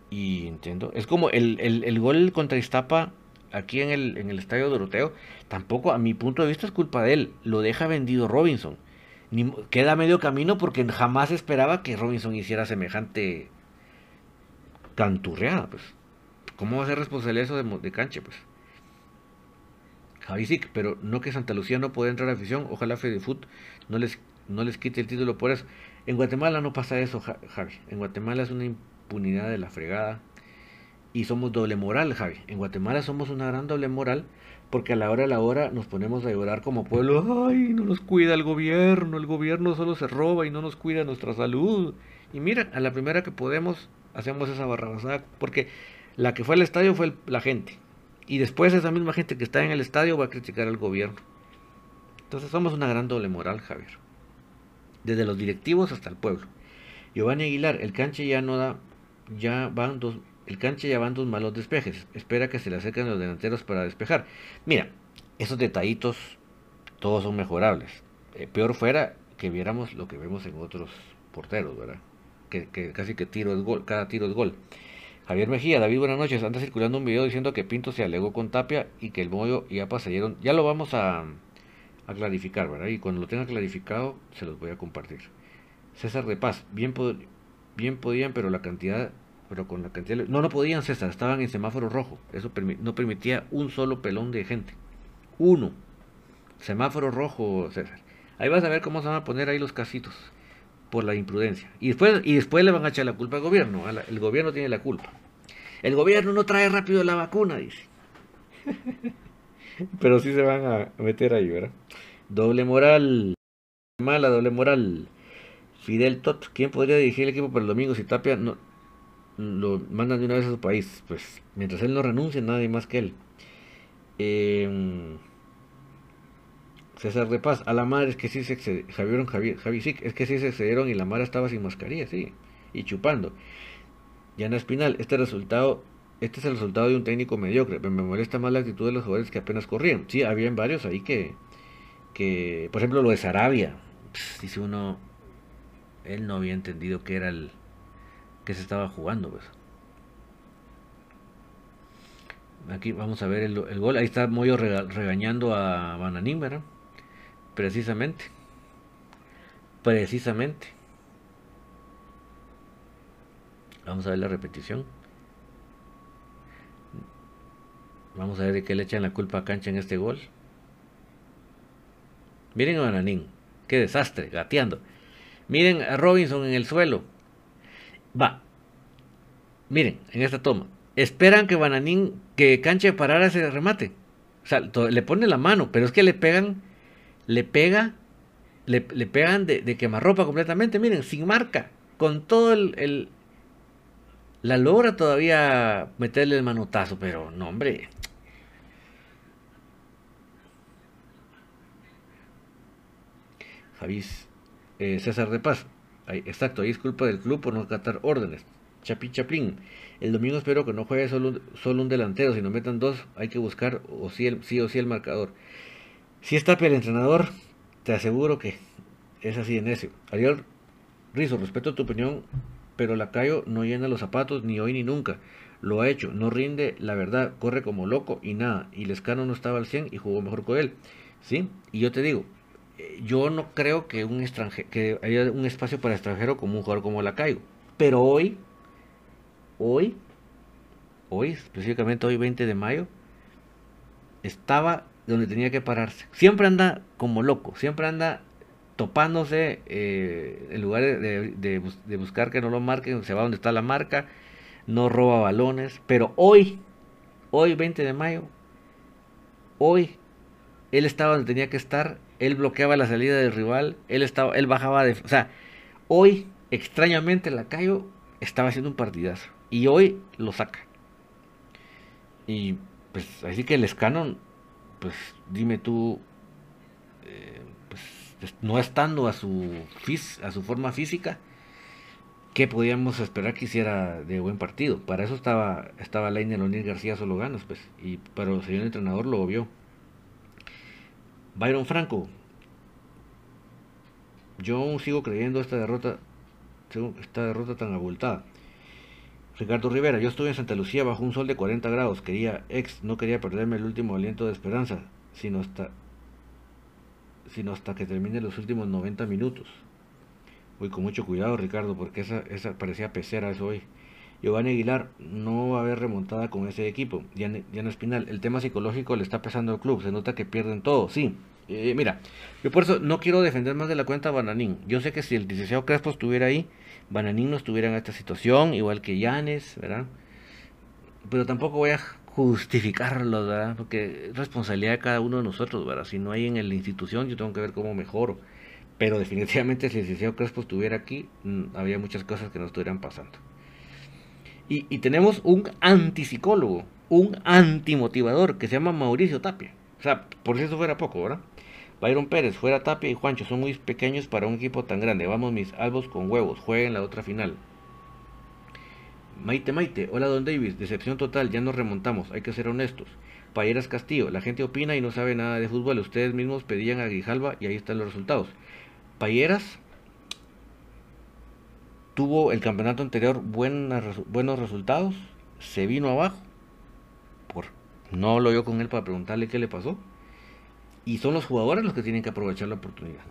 y entiendo. Es como el, el, gol contra Iztapa aquí en el, en el estadio Doroteo. Tampoco, a mi punto de vista, es culpa de él. Lo deja vendido Robinson. Queda medio camino porque jamás esperaba que Robinson hiciera semejante canturreada, pues. ¿Cómo va a ser responsable eso de, de canche, pues? Pero no que Santa Lucía no pueda entrar a afición. Ojalá Fede Foot no les, no les quite el título por eso. En Guatemala no pasa eso, Javi. En Guatemala es una impunidad de la fregada. Y somos doble moral, Javi. En Guatemala somos una gran doble moral porque a la hora a la hora nos ponemos a llorar como pueblo. Ay, no nos cuida el gobierno. El gobierno solo se roba y no nos cuida nuestra salud. Y mira, a la primera que podemos hacemos esa barrabasada porque la que fue al estadio fue la gente. Y después esa misma gente que está en el estadio va a criticar al gobierno. Entonces somos una gran doble moral, Javier. Desde los directivos hasta el pueblo. Giovanni Aguilar, el canche ya no da, ya van dos, el canche ya van dos malos despejes. Espera que se le acerquen los delanteros para despejar. Mira, esos detallitos todos son mejorables. Eh, peor fuera que viéramos lo que vemos en otros porteros, ¿verdad? Que, casi que tiro es gol, cada tiro es gol. Javier Mejía, David, buenas noches. Anda circulando un video diciendo que Pinto se alegó con Tapia y que el Moyo y APA se. Ya lo vamos a, a clarificar, ¿verdad? Y cuando lo tenga clarificado, se los voy a compartir. César de Paz, bien, bien podían, pero la cantidad, pero con la cantidad... No, no podían, César, estaban en semáforo rojo. Eso no permitía un solo pelón de gente. Uno. Semáforo rojo, César. Ahí vas a ver cómo se van a poner ahí los casitos por la imprudencia. Y después, y después le van a echar la culpa al gobierno. el gobierno tiene la culpa. El gobierno no trae rápido la vacuna, dice. Pero sí se van a meter ahí, ¿verdad? Doble moral. Mala, doble moral. Fidel Tot, ¿quién podría dirigir el equipo para el domingo si Tapia no, lo mandan de una vez a su país? Pues mientras él no renuncie, nadie más que él. Eh, César de Paz, a la madre es que sí se excedieron, Javier, Javier, Javi, sí, es que sí se excedieron y la madre estaba sin mascarilla, sí, y chupando. Yana Espinal, este resultado, este es el resultado de un técnico mediocre, me molesta más la actitud de los jugadores que apenas corrían. Sí, habían varios ahí que, que por ejemplo lo de Sarabia, dice uno, él no había entendido que era el, que se estaba jugando, pues. Aquí vamos a ver el, gol. Ahí está Moyo regañando a Bananín, ¿verdad? Precisamente. Precisamente. Vamos a ver la repetición. Vamos a ver de qué le echan la culpa a Cancha en este gol. Miren a Bananín. Qué desastre, gateando. Miren a Robinson en el suelo. Va. Miren, en esta toma. Esperan que Bananín, que Cancha parara ese remate. O sea, le pone la mano, pero es que le pegan le pega, le, pegan de, de, quemarropa completamente, miren, sin marca, con todo el, la logra todavía meterle el manotazo, pero no, hombre. Javís, eh, César de Paz, exacto, ahí es culpa del club por no acatar órdenes. Chapi Chaplin, el domingo espero que no juegue solo, solo un delantero, si no metan dos, hay que buscar o sí, el, sí o sí el marcador. Si está el entrenador, te aseguro que es así de necio. Ariel Rizo, respeto tu opinión, pero Lacayo no llena los zapatos ni hoy ni nunca. Lo ha hecho, no rinde la verdad, corre como loco y nada. Y Lescano no estaba al 100 y jugó mejor con él. ¿Sí? Y yo te digo, eh, yo no creo que, un extranjero, que haya un espacio para extranjero como un jugador como Lacayo. Pero hoy, hoy, hoy, específicamente hoy 20 de mayo, estaba donde tenía que pararse. Siempre anda como loco, siempre anda topándose eh, en lugar de, buscar que no lo marquen, se va donde está la marca, no roba balones, pero hoy, hoy 20 de mayo, hoy él estaba donde tenía que estar, él bloqueaba la salida del rival, él estaba, él bajaba de, o sea, hoy extrañamente la Lacayo estaba haciendo un partidazo y hoy lo saca. Y pues así que el escano pues dime tú, eh, pues, no estando a su, a su forma física, ¿qué podíamos esperar que hiciera de buen partido? Para eso estaba, estaba Laine Lonir García solo ganas, pues, y, pero el señor entrenador lo vio. Byron Franco, yo aún sigo creyendo esta derrota, esta derrota tan abultada. Ricardo Rivera, yo estuve en Santa Lucía bajo un sol de 40 grados, quería ex, no quería perderme el último aliento de esperanza, sino hasta, sino hasta que termine los últimos 90 minutos. Voy con mucho cuidado, Ricardo, porque esa, esa parecía pecera eso hoy. Giovanni Aguilar, no va a haber remontada con ese equipo. Diana, Espinal, el tema psicológico le está pesando al club, se nota que pierden todo, sí. Eh, mira, yo por eso no quiero defender más de la cuenta Bananín. Yo sé que si el 16 Crespo estuviera ahí, Bananín no estuviera en esta situación, igual que Llanes, ¿verdad? Pero tampoco voy a justificarlo, ¿verdad? Porque es responsabilidad de cada uno de nosotros, ¿verdad? Si no hay en la institución, yo tengo que ver cómo mejoro. Pero definitivamente si el licenciado Crespo estuviera aquí, mm, había muchas cosas que no estuvieran pasando. Y, y tenemos un antipsicólogo, un antimotivador que se llama Mauricio Tapia. O sea, por si eso fuera poco, ¿verdad? Byron Pérez, fuera Tapia y Juancho, son muy pequeños para un equipo tan grande. Vamos mis albos con huevos, jueguen la otra final. Maite Maite, hola Don Davis, decepción total, ya nos remontamos, hay que ser honestos. Payeras Castillo, la gente opina y no sabe nada de fútbol, ustedes mismos pedían a Grijalva y ahí están los resultados. Payeras tuvo el campeonato anterior buenos resultados, se vino abajo, por, no lo yo con él para preguntarle qué le pasó Y son los jugadores los que tienen que aprovechar la oportunidad.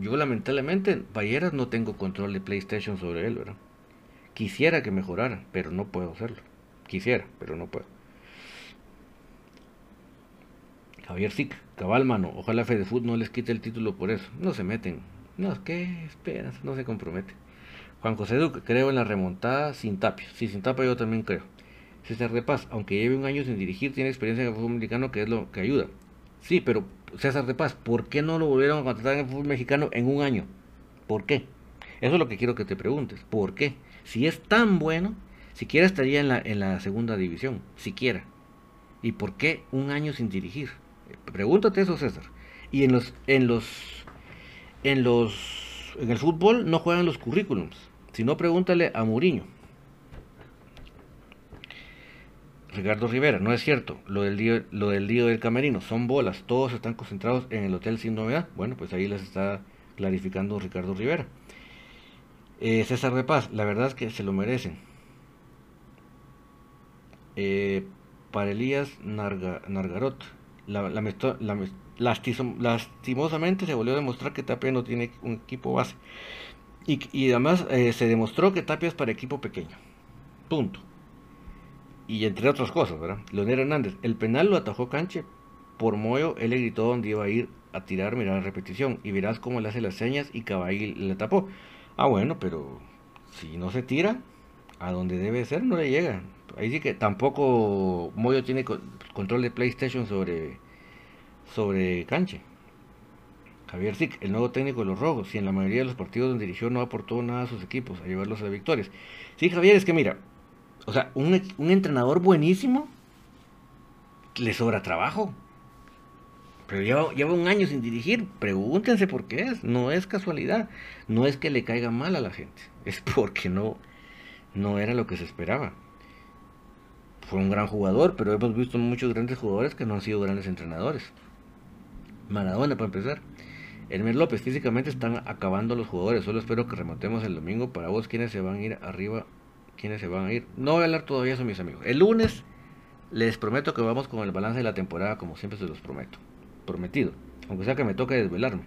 Yo lamentablemente, Bayeras no tengo control de PlayStation sobre él, ¿verdad? Quisiera que mejorara, pero no puedo hacerlo. Quisiera, pero no puedo. Javier Sic, cabal mano, ojalá Fede Food no les quite el título por eso. No se meten. No, ¿qué esperas? No se compromete. Juan José Duque, creo en la remontada sin tapia. Sí, sin tapia yo también creo. César de Paz, aunque lleve un año sin dirigir, tiene experiencia en el fútbol mexicano, que es lo que ayuda. Sí, pero César de Paz, ¿por qué no lo volvieron a contratar en el fútbol mexicano en un año? ¿Por qué? Eso es lo que quiero que te preguntes. ¿Por qué? Si es tan bueno, siquiera estaría en la, en la segunda división, siquiera. ¿Y por qué un año sin dirigir? Pregúntate eso, César. Y en los, en los, en los, en el fútbol no juegan los currículums. Si no, pregúntale a Mourinho. Ricardo Rivera, no es cierto, lo del, día, lo del del camerino, son bolas, todos están concentrados en el hotel sin novedad. Bueno, pues ahí les está clarificando Ricardo Rivera. Eh, César de Paz, la verdad es que se lo merecen. Eh, para Elías Nargarot, la, lastimosamente se volvió a demostrar que Tapia no tiene un equipo base. Y, además eh, se demostró que Tapia es para equipo pequeño. Punto y entre otras cosas, ¿verdad? Leonel Hernández, el penal lo atajó Canche. Por Moyo, él le gritó dónde iba a ir a tirar, mira la repetición, y verás cómo le hace las señas y Caballí le tapó. Ah, bueno, pero si no se tira, a donde debe ser no le llega. Ahí sí que tampoco Moyo tiene control de PlayStation sobre, sobre Canche. Javier Sic, el nuevo técnico de los Rojos, si en la mayoría de los partidos donde dirigió no aportó nada a sus equipos a llevarlos a las victorias. Sí, Javier, es que mira, o sea, un, entrenador buenísimo le sobra trabajo. Pero lleva, lleva, un año sin dirigir. Pregúntense por qué es. No es casualidad. No es que le caiga mal a la gente. Es porque no, no era lo que se esperaba. Fue un gran jugador, pero hemos visto muchos grandes jugadores que no han sido grandes entrenadores. Maradona, para empezar. Elmer López, físicamente están acabando los jugadores. Solo espero que remontemos el domingo para vos quienes se van a ir arriba quiénes se van a ir. No voy a hablar todavía eso, mis amigos. El lunes les prometo que vamos con el balance de la temporada, como siempre se los prometo. Prometido. Aunque sea que me toque desvelarme.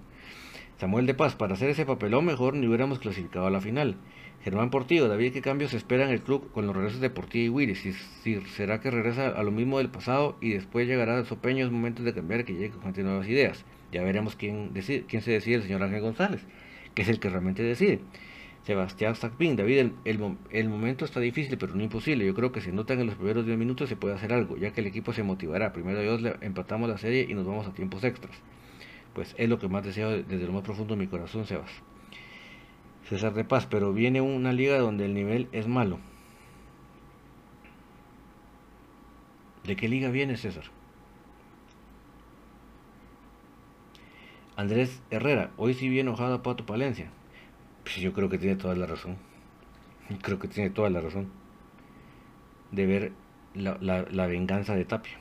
Samuel de Paz, para hacer ese papelón mejor ni hubiéramos clasificado a la final. Germán Portillo, David, ¿qué cambios se espera en el club con los regresos de Portillo y Willy? Si, ¿Será que regresa a lo mismo del pasado y después llegará a Sopeño? Es momento de cambiar, que llegue con nuevas ideas. Ya veremos quién, decide, quién se decide, el señor Ángel González, que es el que realmente decide. Sebastián Sacpin, David, el, momento está difícil, pero no imposible. Yo creo que si notan en los primeros 10 minutos se puede hacer algo, ya que el equipo se motivará. Primero Dios empatamos la serie y nos vamos a tiempos extras. Pues es lo que más deseo desde lo más profundo de mi corazón, Sebas. César de Paz, pero viene una liga donde el nivel es malo. ¿De qué liga viene César? Andrés Herrera, hoy sí viene enojado a Pato Palencia. Pues yo creo que tiene toda la razón. Creo que tiene toda la razón de ver la, venganza de Tapia.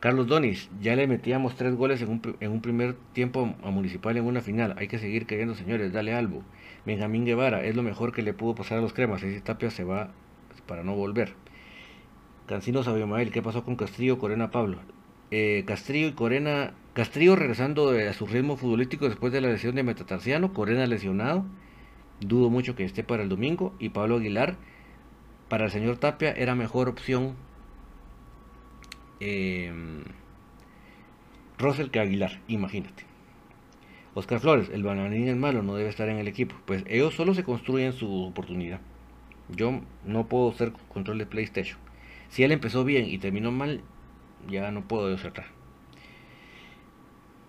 Carlos Donis, ya le metíamos tres goles en un, en un, primer tiempo a Municipal en una final. Hay que seguir queriendo, señores. Dale algo. Benjamín Guevara, es lo mejor que le pudo pasar a los cremas. Ese Tapia se va para no volver. Cancino Sabiomael, ¿qué pasó con Castillo, Corena, Pablo? Eh, Castrillo y Corena. Castrillo regresando a su ritmo futbolístico después de la lesión de Metatarsiano. Corena lesionado. Dudo mucho que esté para el domingo. Y Pablo Aguilar, para el señor Tapia, era mejor opción eh, que Aguilar, imagínate. Oscar Flores, el bananín es malo, no debe estar en el equipo. Pues ellos solo se construyen su oportunidad. Yo no puedo ser control de PlayStation. Si él empezó bien y terminó mal, ya no puedo acertar.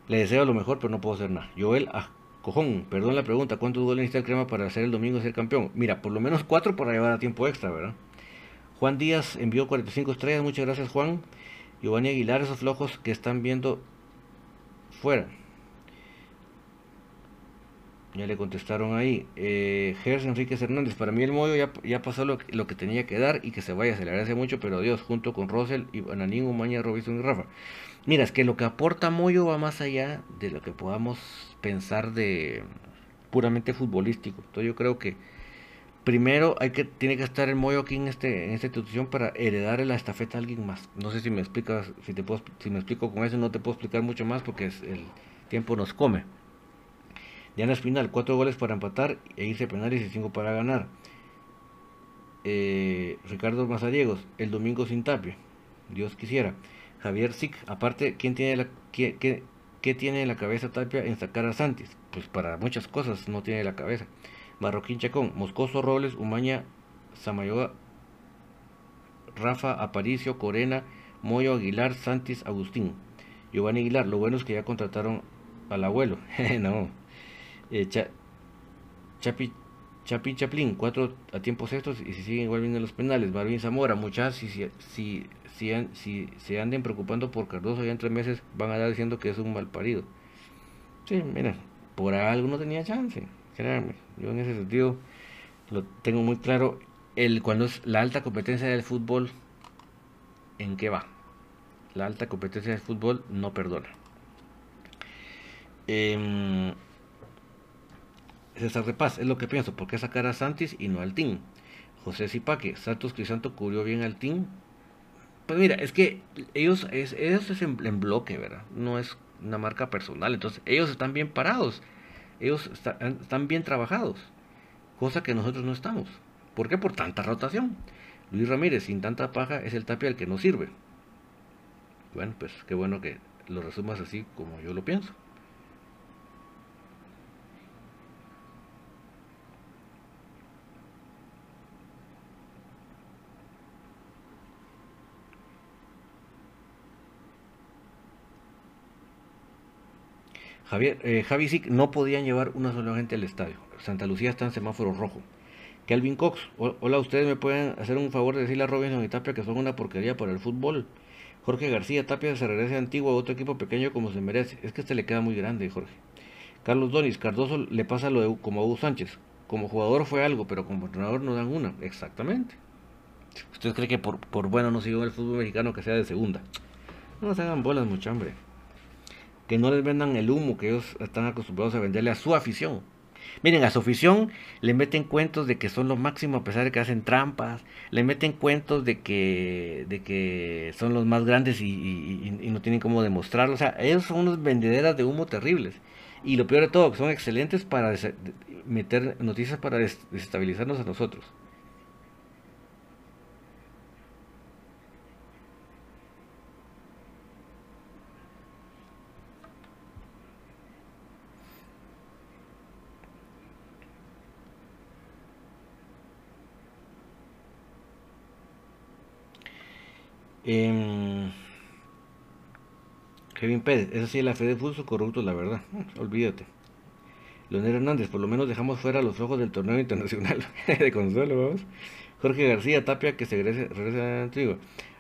Le deseo lo mejor, pero no puedo hacer nada. Joel ah, Cojón, perdón la pregunta, ¿cuántos goles necesita el crema para hacer el domingo ser campeón? Mira, por lo menos cuatro para llevar a tiempo extra, ¿verdad? Juan Díaz envió 45 estrellas, muchas gracias Juan. Giovanni Aguilar, esos flojos que están viendo fuera. Ya le contestaron ahí. Eh, Gers Enríquez Hernández, para mí el Moyo ya, ya pasó lo, lo, que tenía que dar y que se vaya, se le agradece mucho, pero Dios, junto con Rosel y Ananín, Umaña, Robinson y Rafa. Mira, es que lo que aporta Moyo va más allá de lo que podamos pensar de puramente futbolístico. Entonces yo creo que primero hay que, tiene que estar el Moyo aquí en, este, en esta institución para heredar la estafeta a alguien más. No sé si me explicas, si, te puedo, si me explico con eso, no te puedo explicar mucho más porque el tiempo nos come. Diana Espinal, cuatro goles para empatar e irse penales y cinco para ganar. Eh, Ricardo Mazariegos, el domingo sin tapia. Dios quisiera. Javier Sic, aparte, ¿quién tiene la, qué, tiene en la cabeza Tapia en sacar a Santis? Pues para muchas cosas no tiene la cabeza. Marroquín Chacón, Moscoso Robles, Umaña, Samayoa, Rafa, Aparicio, Corena, Moyo Aguilar, Santis, Agustín. Giovanni Aguilar, lo bueno es que ya contrataron al abuelo. no. Eh, Chapi, Chaplin, cuatro a tiempos estos y si siguen igual vienen los penales. Marvin Zamora, muchas, si, si, si, si, se anden preocupando por Cardoso ya en tres meses, van a estar diciendo que es un mal parido. Sí, mira, por algo no tenía chance, créanme. Yo en ese sentido lo tengo muy claro. El, cuando es la alta competencia del fútbol, ¿en qué va? La alta competencia del fútbol no perdona. Eh, César de Paz, es lo que pienso. ¿Por qué sacar a Santis y no al Team? José Zipaque, Santos Crisanto cubrió bien al Team. Pues mira, es que ellos es, es en, bloque, ¿verdad? No es una marca personal. Entonces, ellos están bien parados. Ellos están bien trabajados. Cosa que nosotros no estamos. ¿Por qué? Por tanta rotación. Luis Ramírez, sin tanta paja, es el tapia al que no sirve. Bueno, pues qué bueno que lo resumas así como yo lo pienso. Javier, eh, Javi no podían llevar una sola gente al estadio. Santa Lucía está en semáforo rojo. Kelvin Cox, hola, ustedes me pueden hacer un favor de decirle a Robinson y Tapia que son una porquería para el fútbol. Jorge García, Tapia se regresa antiguo a otro equipo pequeño como se merece. Es que este le queda muy grande, Jorge. Carlos Donis, Cardoso le pasa lo de, como a Hugo Sánchez. Como jugador fue algo, pero como entrenador no dan una. Exactamente. ¿Usted cree que por, por bueno no siguió el fútbol mexicano que sea de segunda? No se hagan bolas, mucha hambre que no les vendan el humo que ellos están acostumbrados a venderle a su afición. Miren, a su afición le meten cuentos de que son lo máximo a pesar de que hacen trampas, le meten cuentos de que, de que son los más grandes y, no tienen cómo demostrarlo. O sea, ellos son unos vendederas de humo terribles. Y lo peor de todo, son excelentes para meter noticias para desestabilizarnos a nosotros. Em, Kevin Pérez, esa sí la fe de fútbol corrupto, la verdad. Olvídate. Leonel Hernández, por lo menos dejamos fuera los ojos del torneo internacional de consuelo, vamos. Jorge García, Tapia, que se regresa, a Antigua.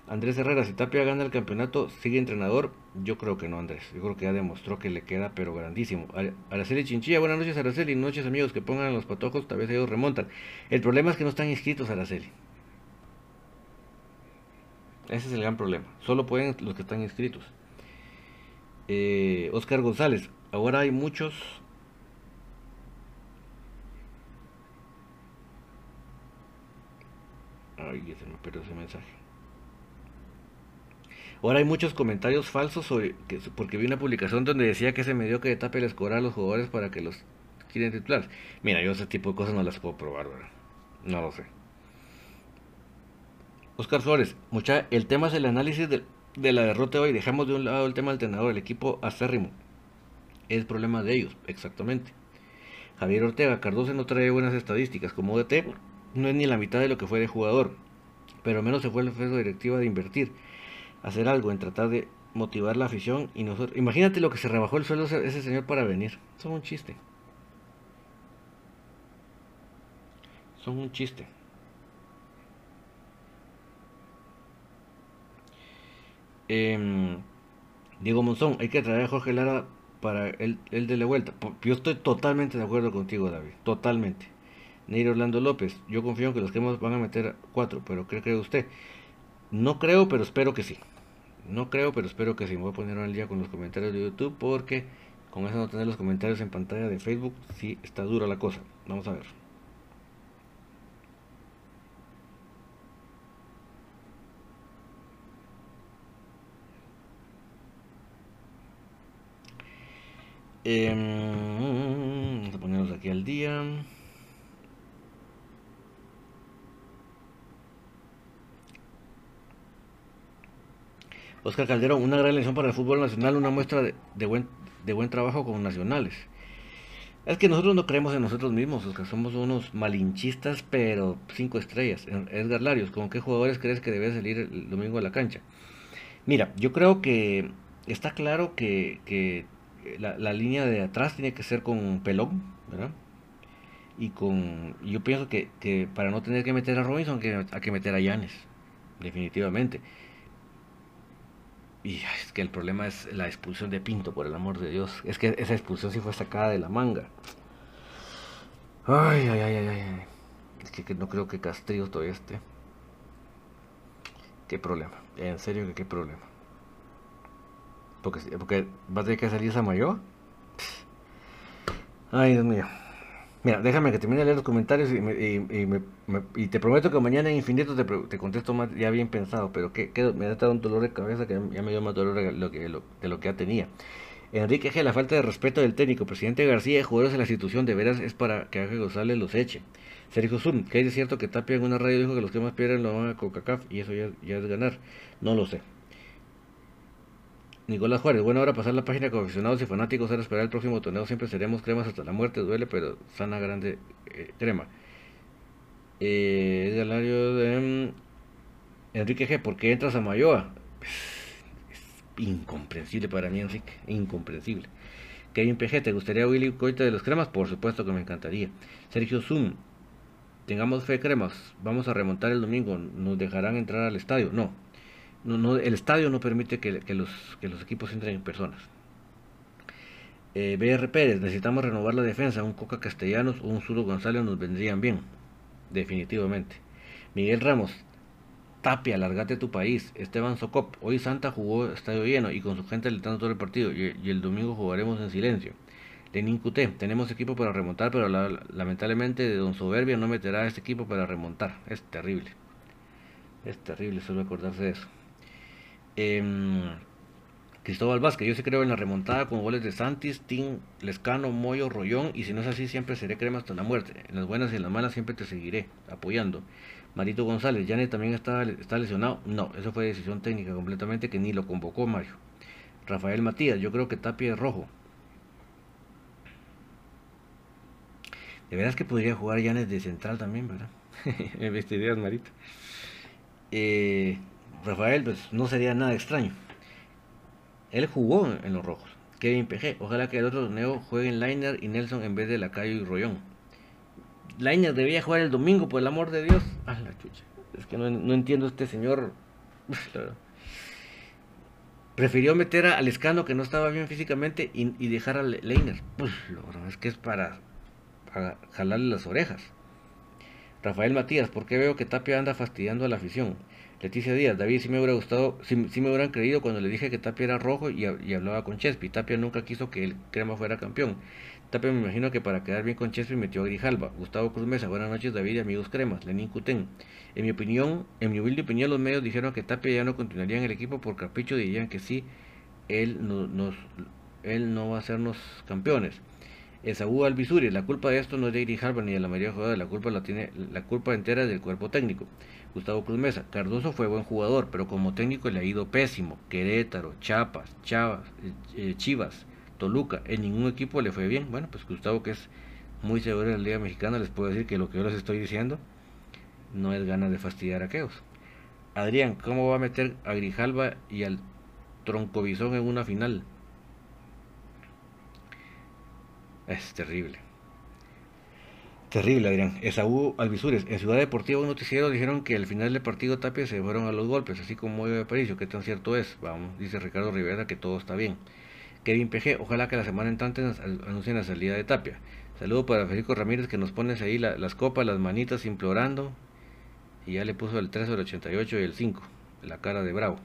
Andrés Herrera, si Tapia gana el campeonato, sigue entrenador. Yo creo que no, Andrés. Yo creo que ya demostró que le queda, pero grandísimo. Araceli Chinchilla, buenas noches, Araceli. Noches, amigos, que pongan los patojos, tal vez ellos remontan. El problema es que no están inscritos, Araceli. Ese es el gran problema. Solo pueden los que están inscritos. Eh, Oscar González. Ahora hay muchos. Ay, se me perdió ese mensaje. Ahora hay muchos comentarios falsos sobre que, porque vi una publicación donde decía que se me dio que tape les cobrar a los jugadores para que los quieren titular. Mira, yo ese tipo de cosas no las puedo probar, ¿verdad? No lo sé. Oscar Flores, mucha, el tema es el análisis de, la derrota hoy. Dejamos de un lado el tema del entrenador, el equipo acérrimo. Es problema de ellos, exactamente. Javier Ortega, Cardoso no trae buenas estadísticas. Como DT, no es ni la mitad de lo que fue de jugador. Pero menos se fue el esfuerzo directiva de invertir. Hacer algo, en tratar de motivar la afición. y nosotros Imagínate lo que se rebajó el sueldo ese señor para venir. Son un chiste. Son un chiste. Eh, Diego Monzón, hay que traer a Jorge Lara para él, él de la vuelta. Yo estoy totalmente de acuerdo contigo, David. Totalmente. Neiro Orlando López, yo confío en que los cremas van a meter cuatro, pero ¿qué cree usted? No creo, pero espero que sí. No creo, pero espero que sí. Me voy a poner al día con los comentarios de YouTube porque con eso no tener los comentarios en pantalla de Facebook, sí está dura la cosa. Vamos a ver. Em, vamos a ponernos aquí al día. Oscar Calderón, una gran elección para el fútbol nacional, una muestra de, buen, de buen trabajo con nacionales. Es que nosotros no creemos en nosotros mismos, somos unos malinchistas, pero cinco estrellas. Edgar Larios, ¿con qué jugadores crees que debe salir el domingo a la cancha? Mira, yo creo que está claro que, la, línea de atrás tiene que ser con pelón, ¿verdad? Y con. Yo pienso que, para no tener que meter a Robinson, que, hay que meter a Yanes, definitivamente. Y es que el problema es la expulsión de Pinto, por el amor de Dios. Es que esa expulsión sí fue sacada de la manga. Ay, ay, ay, ay, ay. Es que, no creo que Castrillo todavía esté. Qué problema. En serio que qué problema. Porque, porque va a tener que salir esa mayor. Ay, Dios mío. Mira, déjame que termine de leer los comentarios y, y, te prometo que mañana en infinito te, contesto más ya bien pensado, pero que, me ha dado un dolor de cabeza que ya me dio más dolor de lo que, de lo que ya tenía. Enrique G. La falta de respeto del técnico, presidente García y jugadores de la institución de veras es para que Ángel González los eche. Sergio Zoom, que es cierto que Tapia en una radio dijo que los que más pierden lo van a Coca-Caf y eso ya es ganar. No lo sé. Nicolás Juárez, bueno, ahora pasar la página con aficionados y fanáticos, ahora esperar el próximo torneo, siempre seremos cremas hasta la muerte, duele, pero sana grande eh, crema. Eh, de mm, Enrique G, ¿por qué entras a Mayoa? Es incomprensible para mí, Enrique, incomprensible. Kevin PG, ¿te gustaría Willy Coita de los cremas? Por supuesto que me encantaría. Sergio Zoom, tengamos fe cremas, vamos a remontar el domingo, ¿nos dejarán entrar al estadio? No, no, el estadio no permite que, los, los equipos entren en personas. Eh, BR Pérez, necesitamos renovar la defensa. Un Coca Castellanos o un Zuro González nos vendrían bien. Definitivamente. Miguel Ramos, Tapia, largate tu país. Esteban Socop, hoy Santa jugó estadio lleno y con su gente alentando todo el partido. Y, el domingo jugaremos en silencio. Lenin Cuté, tenemos equipo para remontar, pero lamentablemente de Don Soberbia no meterá este equipo para remontar. Es terrible. Es terrible solo acordarse de eso. Em, Cristóbal Vázquez, yo sí creo en la remontada con goles de Santis, Tim, Lescano, Moyo, Rollón, y si no es así, siempre seré crema hasta la muerte. En las buenas y en las malas siempre te seguiré apoyando. Marito González, Janet también está, está lesionado. No, eso fue decisión técnica completamente que ni lo convocó Mario. Rafael Matías, yo creo que Tapia es rojo. De veras que podría jugar Janet de central también, ¿verdad? Me vestirías, Marito. Eh, Rafael, pues no sería nada extraño. Él jugó en los rojos. Kevin PG. Ojalá que el otro torneo jueguen Liner y Nelson en vez de Lacayo y Rollón. Liner debía jugar el domingo, por el amor de Dios. Ah, la chucha. Es que no, entiendo este señor. Prefirió meter a Lescano que no estaba bien físicamente y, dejar a Leiner. es que es para, para jalarle las orejas. Rafael Matías, ¿por qué veo que Tapia anda fastidiando a la afición? Leticia Díaz, David, sí me hubiera gustado, sí, me hubieran creído cuando le dije que Tapia era rojo y, hablaba con Chespi. Tapia nunca quiso que el crema fuera campeón. Tapia me imagino que para quedar bien con Chespi metió a Grijalba. Gustavo Cruz Mesa, buenas noches David y amigos cremas. Lenín Cutén. En mi opinión, en mi humilde opinión, los medios dijeron que Tapia ya no continuaría en el equipo por capricho, dirían que sí, él no, él no va a hacernos campeones. Esaú Albizuri, la culpa de esto no es de Grijalba ni de la mayoría de jugadores, la culpa la tiene, la culpa entera del cuerpo técnico. Gustavo Cruz Mesa. Cardoso fue buen jugador, pero como técnico le ha ido pésimo. Querétaro, Chiapas, Chavas, eh, eh, Chivas, Toluca, en ningún equipo le fue bien. Bueno, pues Gustavo, que es muy seguro en la Liga Mexicana, les puedo decir que lo que yo les estoy diciendo no es ganas de fastidiar a aquellos. Adrián, ¿cómo va a meter a Grijalba y al Troncovizón en una final? Es terrible. Terrible, Adrián. Esaú Alvisures. En Ciudad Deportiva, un noticiero dijeron que al final del partido Tapia se fueron a los golpes, así como de Aparicio. ¿Qué tan cierto es? Vamos, dice Ricardo Rivera que todo está bien. Kevin PG, ojalá que la semana entrante anuncien la salida de Tapia. Saludo para Federico Ramírez que nos pones ahí las copas, las manitas implorando. Y ya le puso el 3, el 88 y el 5. La cara de bravo.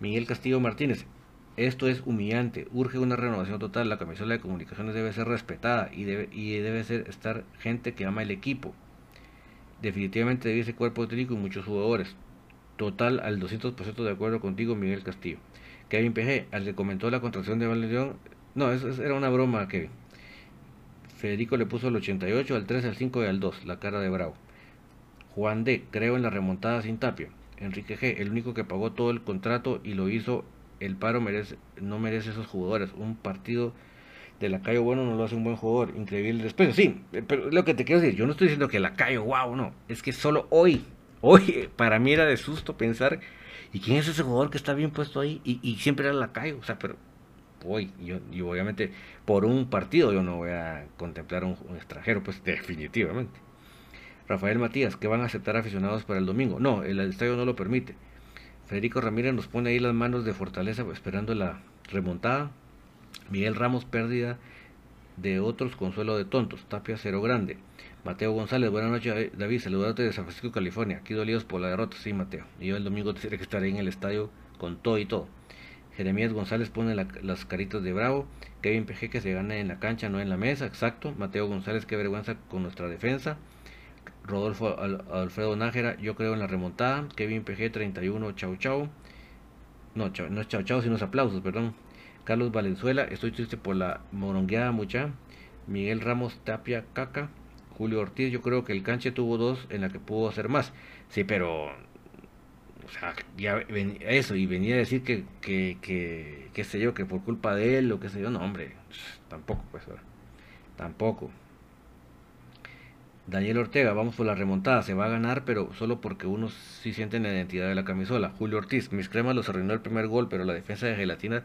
Miguel Castillo Martínez. Esto es humillante, urge una renovación total, la camisola de comunicaciones debe ser respetada y debe, y debe ser estar gente que ama el equipo. Definitivamente debe ser cuerpo técnico y muchos jugadores. Total al 200% de acuerdo contigo, Miguel Castillo. Kevin PG, al que comentó la contracción de Valentín, No, eso, era una broma que Federico le puso el 88, al 3, al 5 y al 2, la cara de bravo. Juan D, creo en la remontada sin tapia. Enrique G, el único que pagó todo el contrato y lo hizo el paro merece, no merece esos jugadores. Un partido de la Lacayo bueno no lo hace un buen jugador. Increíble después. Sí, pero lo que te quiero decir, yo no estoy diciendo que Lacayo, wow, no. Es que solo hoy, hoy, para mí era de susto pensar, ¿y quién es ese jugador que está bien puesto ahí? Y, siempre era Lacayo. O sea, pero hoy, yo, y obviamente por un partido yo no voy a contemplar un, un extranjero, pues definitivamente. Rafael Matías, que van a aceptar aficionados para el domingo. No, el estadio no lo permite. Federico Ramírez nos pone ahí las manos de fortaleza esperando la remontada. Miguel Ramos, pérdida de otros, consuelo de tontos. Tapia, cero grande. Mateo González, buenas noches David, saludarte de San Francisco, California. Aquí dolidos por la derrota, sí Mateo. Y yo el domingo tendré que estar ahí en el estadio con todo y todo. Jeremías González pone las caritas de bravo. Kevin PG que se gana en la cancha, no en la mesa, exacto. Mateo González, qué vergüenza con nuestra defensa. Rodolfo Alfredo Nájera, yo creo en la remontada. Kevin PG 31, chau chau. No, no es chau chau, sino es aplausos, perdón. Carlos Valenzuela, estoy triste por la morongueada mucha. Miguel Ramos Tapia Caca. Julio Ortiz, yo creo que el canche tuvo dos en la que pudo hacer más. Sí, pero. O sea, ya eso, y venía a decir que, que, que, qué sé yo, que por culpa de él o qué sé yo. No, hombre, tampoco, pues, tampoco. Daniel Ortega, vamos por la remontada, se va a ganar, pero solo porque unos sí sienten la identidad de la camisola. Julio Ortiz, mis cremas los arruinó el primer gol, pero la defensa de gelatina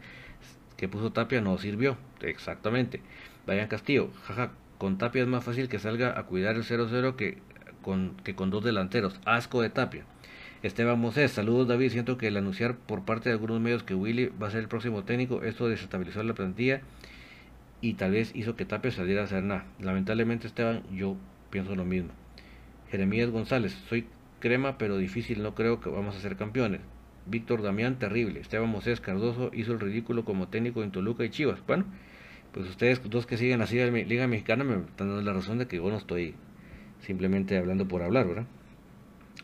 que puso Tapia no sirvió. Exactamente. Vayan Castillo, jaja, con Tapia es más fácil que salga a cuidar el 0-0 que con, que con dos delanteros. Asco de Tapia. Esteban Mosés, saludos David, siento que el anunciar por parte de algunos medios que Willy va a ser el próximo técnico, esto desestabilizó la plantilla y tal vez hizo que Tapia saliera a hacer nada. Lamentablemente Esteban, yo pienso lo mismo. Jeremías González, soy crema pero difícil, no creo que vamos a ser campeones. Víctor Damián, terrible. Esteban Mosés Cardoso hizo el ridículo como técnico en Toluca y Chivas. Bueno, pues ustedes dos que siguen así la Liga Mexicana me están dando la razón de que yo no estoy simplemente hablando por hablar, ¿verdad?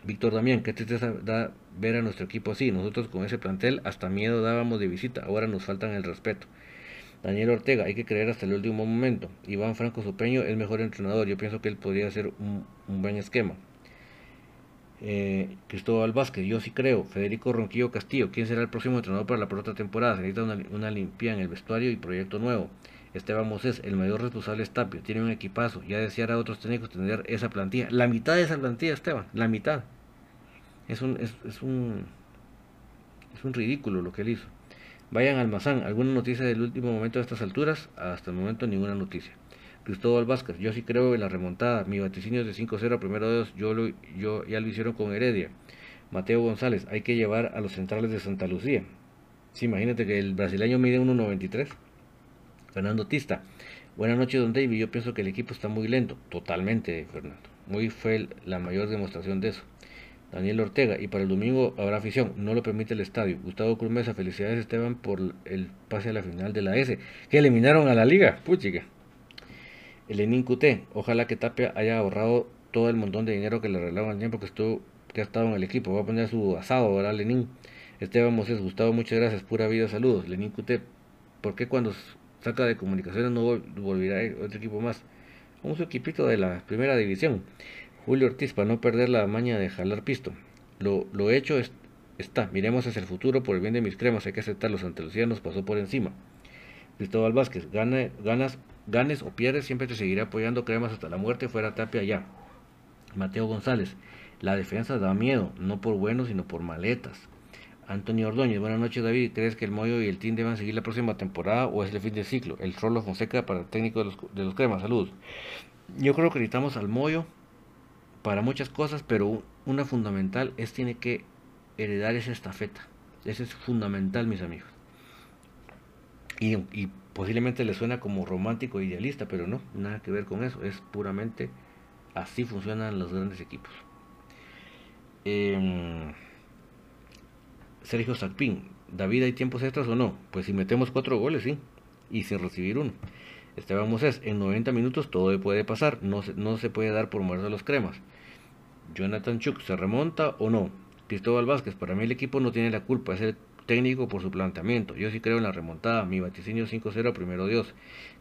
Víctor Damián, qué tristeza da ver a nuestro equipo así. Nosotros con ese plantel hasta miedo dábamos de visita, ahora nos faltan el respeto. Daniel Ortega, hay que creer hasta el último momento. Iván Franco Supeño es mejor entrenador. Yo pienso que él podría hacer un, buen esquema. Eh, Cristóbal Vázquez, yo sí creo. Federico Ronquillo Castillo, ¿quién será el próximo entrenador para la próxima temporada? Se necesita una, una limpia en el vestuario y proyecto nuevo. Esteban Moses, el mayor responsable es Tapio, tiene un equipazo. Ya desear a otros técnicos tener esa plantilla. La mitad de esa plantilla, Esteban, la mitad. Es un, es un, es un ridículo lo que él hizo. Vayan al Mazán, ¿alguna noticia del último momento de estas alturas? Hasta el momento ninguna noticia. Cristóbal Vázquez, yo sí creo en la remontada. Mi vaticinio es de 5-0, primero de dos, yo, lo, yo ya lo hicieron con Heredia. Mateo González, hay que llevar a los centrales de Santa Lucía. Sí, imagínate que el brasileño mide 1.93. Fernando Tista, buenas noches, don David. Yo pienso que el equipo está muy lento. Totalmente, Fernando. Muy fue la mayor demostración de eso. Daniel Ortega. Y para el domingo habrá afición. No lo permite el estadio. Gustavo Cruz. Felicidades Esteban por el pase a la final de la S. Que eliminaron a la liga. Puchica. Lenín QT. Ojalá que Tapia haya ahorrado todo el montón de dinero que le regalaban el tiempo que estuvo que ha estado en el equipo. Va a poner su asado, ¿verdad, Lenín? Esteban Moses, Gustavo, muchas gracias. Pura vida, saludos. Lenín QT. ¿Por qué cuando saca de comunicaciones no volverá a otro equipo más? Un su equipito de la primera división. Julio Ortiz, para no perder la maña de jalar pisto. Lo, lo hecho es, está. Miremos hacia el futuro por el bien de mis cremas. Hay que aceptar los nos pasó por encima. Cristóbal Vázquez, gana, ganas, ganes o pierdes, siempre te seguiré apoyando cremas hasta la muerte, fuera tapia ya. Mateo González, la defensa da miedo, no por buenos, sino por maletas. Antonio Ordóñez, buenas noches David. ¿Crees que el Moyo y el Team deban seguir la próxima temporada o es el fin de ciclo? El Rolo Fonseca para el técnico de los, de los cremas, saludos. Yo creo que necesitamos al Moyo para muchas cosas, pero una fundamental es tiene que heredar esa estafeta. Ese es fundamental, mis amigos. Y, posiblemente le suena como romántico e idealista, pero no, nada que ver con eso. Es puramente así funcionan los grandes equipos. Em, Sergio Sarpín, David, ¿hay tiempos extras o no? Pues si metemos cuatro goles, sí, y sin recibir uno. Esteban Moses, en 90 minutos todo puede pasar, no se, no se puede dar por muerto los cremas. Jonathan Chuk, ¿se remonta o no? Cristóbal Vázquez, para mí el equipo no tiene la culpa, es el técnico por su planteamiento. Yo sí creo en la remontada. Mi vaticinio 5-0, primero Dios.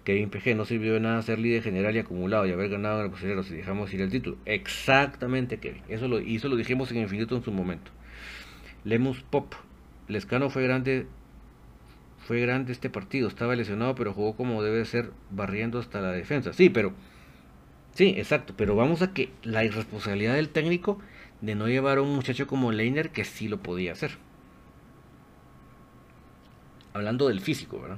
Kevin PG no sirvió de nada ser líder general y acumulado y haber ganado en el posterior si dejamos ir el título. Exactamente, Kevin. Eso lo, y eso lo dijimos en Infinito en su momento. Lemus Pop. Lescano fue grande. Fue grande este partido. Estaba lesionado, pero jugó como debe ser, barriendo hasta la defensa. Sí, pero. Sí, exacto. Pero vamos a que la irresponsabilidad del técnico de no llevar a un muchacho como Leiner que sí lo podía hacer. Hablando del físico, ¿verdad?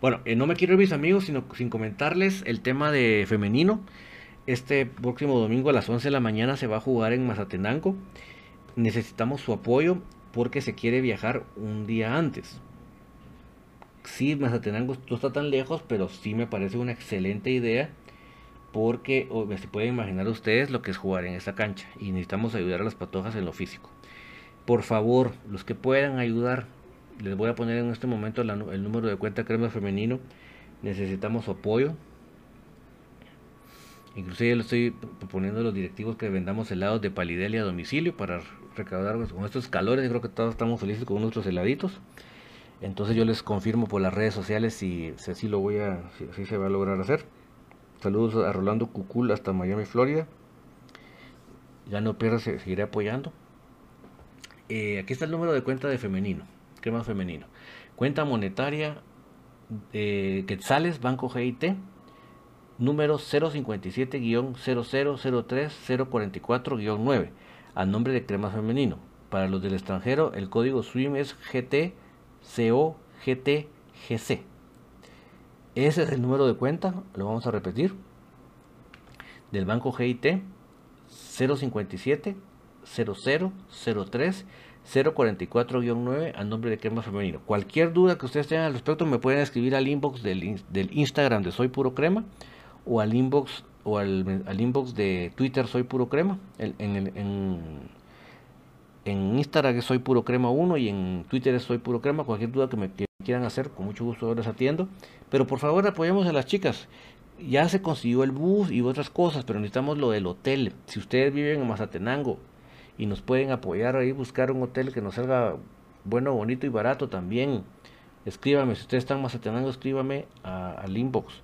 Bueno, eh, no me quiero ir mis amigos sino sin comentarles el tema de femenino. Este próximo domingo a las 11 de la mañana se va a jugar en Mazatenango. Necesitamos su apoyo porque se quiere viajar un día antes. Sí, Mazatenango no está tan lejos, pero sí me parece una excelente idea porque se pueden imaginar ustedes lo que es jugar en esa cancha y necesitamos ayudar a las patojas en lo físico. Por favor, los que puedan ayudar, les voy a poner en este momento el número de cuenta crema femenino. Necesitamos su apoyo. Inclusive yo le estoy proponiendo a los directivos que vendamos helados de palidelia a domicilio para recaudar con estos calores. creo que todos estamos felices con nuestros heladitos. Entonces yo les confirmo por las redes sociales si, así lo voy a, si se va a lograr hacer. Saludos a Rolando Cucul hasta Miami, Florida. Ya no pierdas, seguiré apoyando. Eh, aquí está el número de cuenta de femenino, crema femenino. Cuenta monetaria de Quetzales, Banco GIT, número 057-0003-044-9, a nombre de crema femenino. Para los del extranjero, el código SWIM es GTCOGTGC. Ese es el número de cuenta, lo vamos a repetir, del banco GIT 057 0003 044-9 a nombre de Crema Femenino. Cualquier duda que ustedes tengan al respecto me pueden escribir al inbox del, Instagram de Soy Puro Crema o al inbox o al, inbox de Twitter Soy Puro Crema. En, en, en, Instagram es Soy Puro Crema 1 y en Twitter Soy Puro Crema. Cualquier duda que me quieran hacer, con mucho gusto les atiendo. Pero por favor apoyemos a las chicas. Ya se consiguió el bus y otras cosas, pero necesitamos lo del hotel. Si ustedes viven en Mazatenango y nos pueden apoyar ahí, buscar un hotel que nos salga bueno, bonito y barato también. Escríbame, si ustedes están en Mazatenango, escríbame al inbox.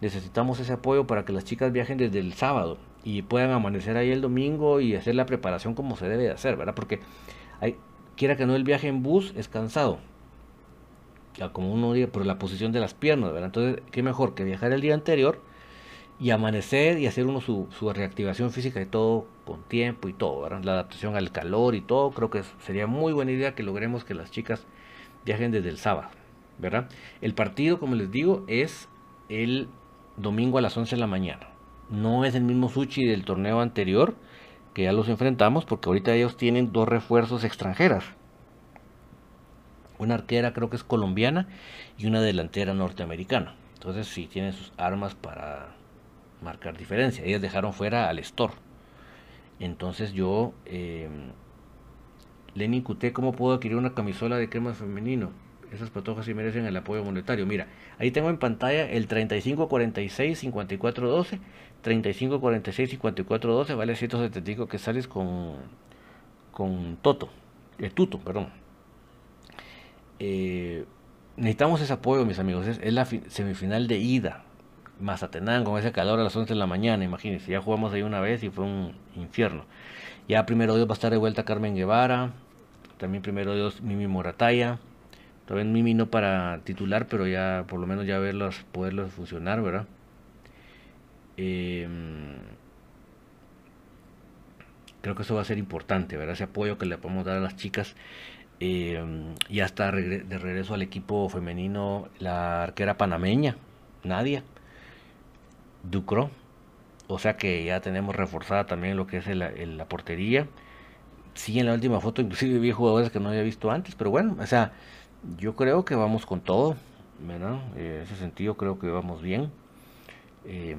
Necesitamos ese apoyo para que las chicas viajen desde el sábado y puedan amanecer ahí el domingo y hacer la preparación como se debe de hacer, ¿verdad? Porque hay, quiera que no el viaje en bus es cansado como uno diga, por la posición de las piernas, ¿verdad? Entonces, qué mejor que viajar el día anterior y amanecer y hacer uno su, reactivación física y todo con tiempo y todo, ¿verdad? La adaptación al calor y todo, creo que sería muy buena idea que logremos que las chicas viajen desde el sábado, ¿verdad? El partido, como les digo, es el domingo a las 11 de la mañana. No es el mismo Suchi del torneo anterior, que ya los enfrentamos, porque ahorita ellos tienen dos refuerzos extranjeras una arquera creo que es colombiana y una delantera norteamericana. Entonces sí tienen sus armas para marcar diferencia. Ellas dejaron fuera al Store. Entonces yo, eh, Lenny Cuté, ¿cómo puedo adquirir una camisola de crema femenino? Esas patojas sí merecen el apoyo monetario. Mira, ahí tengo en pantalla el 3546-5412. 3546-5412 vale 175 que sales con, con Toto. Eh, Tuto, perdón. Eh, necesitamos ese apoyo, mis amigos. Es, la semifinal de ida. Mazatenán con ese calor a las 11 de la mañana, imagínense. Ya jugamos ahí una vez y fue un infierno. Ya primero Dios va a estar de vuelta Carmen Guevara. También primero Dios Mimi Morataya. Todavía Mimi no para titular, pero ya por lo menos ya verlos, poderlos funcionar, ¿verdad? Em, creo que eso va a ser importante, ¿verdad? Ese apoyo que le podemos dar a las chicas eh, ya está de regreso al equipo femenino la arquera panameña, Nadia Ducro. O sea que ya tenemos reforzada también lo que es la portería. Sí, en la última foto inclusive vi jugadores que no había visto antes, pero bueno, o sea, yo creo que vamos con todo, ¿verdad? En ese sentido creo que vamos bien. Eh,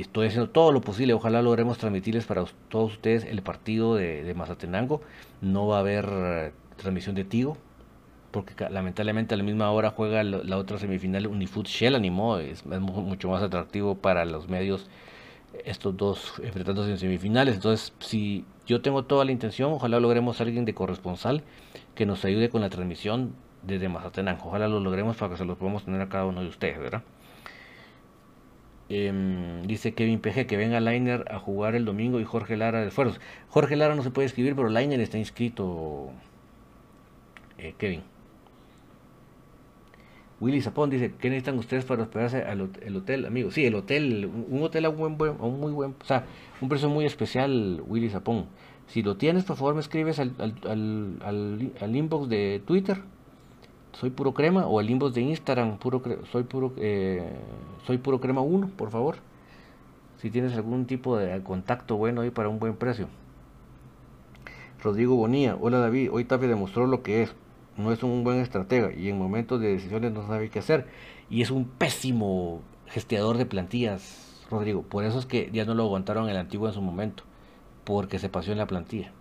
estoy haciendo todo lo posible, ojalá logremos transmitirles para todos ustedes el partido de, de Mazatenango. No va a haber transmisión de Tigo, porque lamentablemente a la misma hora juega la, otra semifinal Unifood Shell animó, es, mucho más atractivo para los medios estos dos enfrentándose en semifinales. Entonces, si yo tengo toda la intención, ojalá logremos a alguien de corresponsal que nos ayude con la transmisión desde Mazatenango. Ojalá lo logremos para que se lo podamos tener a cada uno de ustedes, ¿verdad? Em, dice Kevin PG que venga Liner a jugar el domingo y Jorge Lara de esfuerzos. Jorge Lara no se puede escribir, pero Liner está inscrito. Eh, Kevin. Willy Zapón dice, ¿qué necesitan ustedes para hospedarse al el hotel, amigo? Sí, el hotel, un hotel a un, buen, un muy buen, o sea, un precio muy especial, Willy Zapón. Si lo tienes, por favor me escribes al, al, inbox de Twitter, soy puro crema, o al inbox de Instagram, puro soy puro eh, soy puro crema 1, por favor. Si tienes algún tipo de contacto bueno ahí para un buen precio. Rodrigo Bonilla, hola David, hoy demostró lo que es no es un buen estratega y en momentos de decisiones no sabe qué hacer. Y es un pésimo gesteador de plantillas, Rodrigo. Por eso es que ya no lo aguantaron el antiguo en su momento, porque se pasó en la plantilla.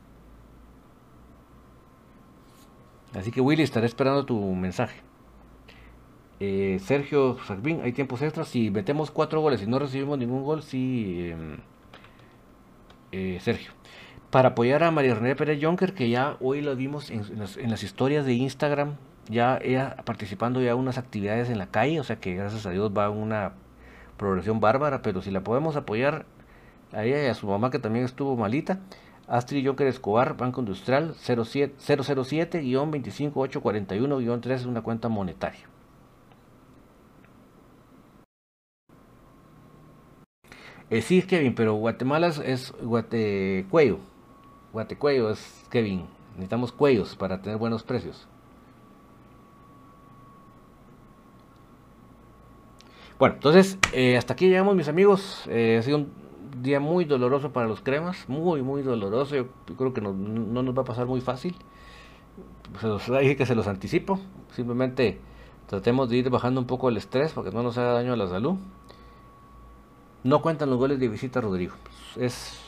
Así que Willy, estaré esperando tu mensaje. Eh, Sergio Sarvin, hay tiempos extras. Si metemos cuatro goles y no recibimos ningún gol, sí, em, eh, Sergio para apoyar a María René Pérez Jonker, que ya hoy lo vimos en, las, historias de Instagram, ya ella participando ya en unas actividades en la calle, o sea que gracias a Dios va una progresión bárbara, pero si la podemos apoyar a ella y a su mamá que también estuvo malita, Astrid Jonker Escobar, Banco Industrial 007-25841-3 es una cuenta monetaria. Eh, sí, Kevin, pero Guatemala es Guatecuello. Guatecuello es Kevin. Necesitamos cuellos para tener buenos precios. Bueno, entonces eh, hasta aquí llegamos mis amigos. Eh, ha sido un día muy doloroso para los cremas. Muy, muy doloroso. Yo creo que no, nos va a pasar muy fácil. Se los dije que se los anticipo. Simplemente tratemos de ir bajando un poco el estrés para que no nos haga daño a la salud. No cuentan los goles de visita, Rodrigo. Es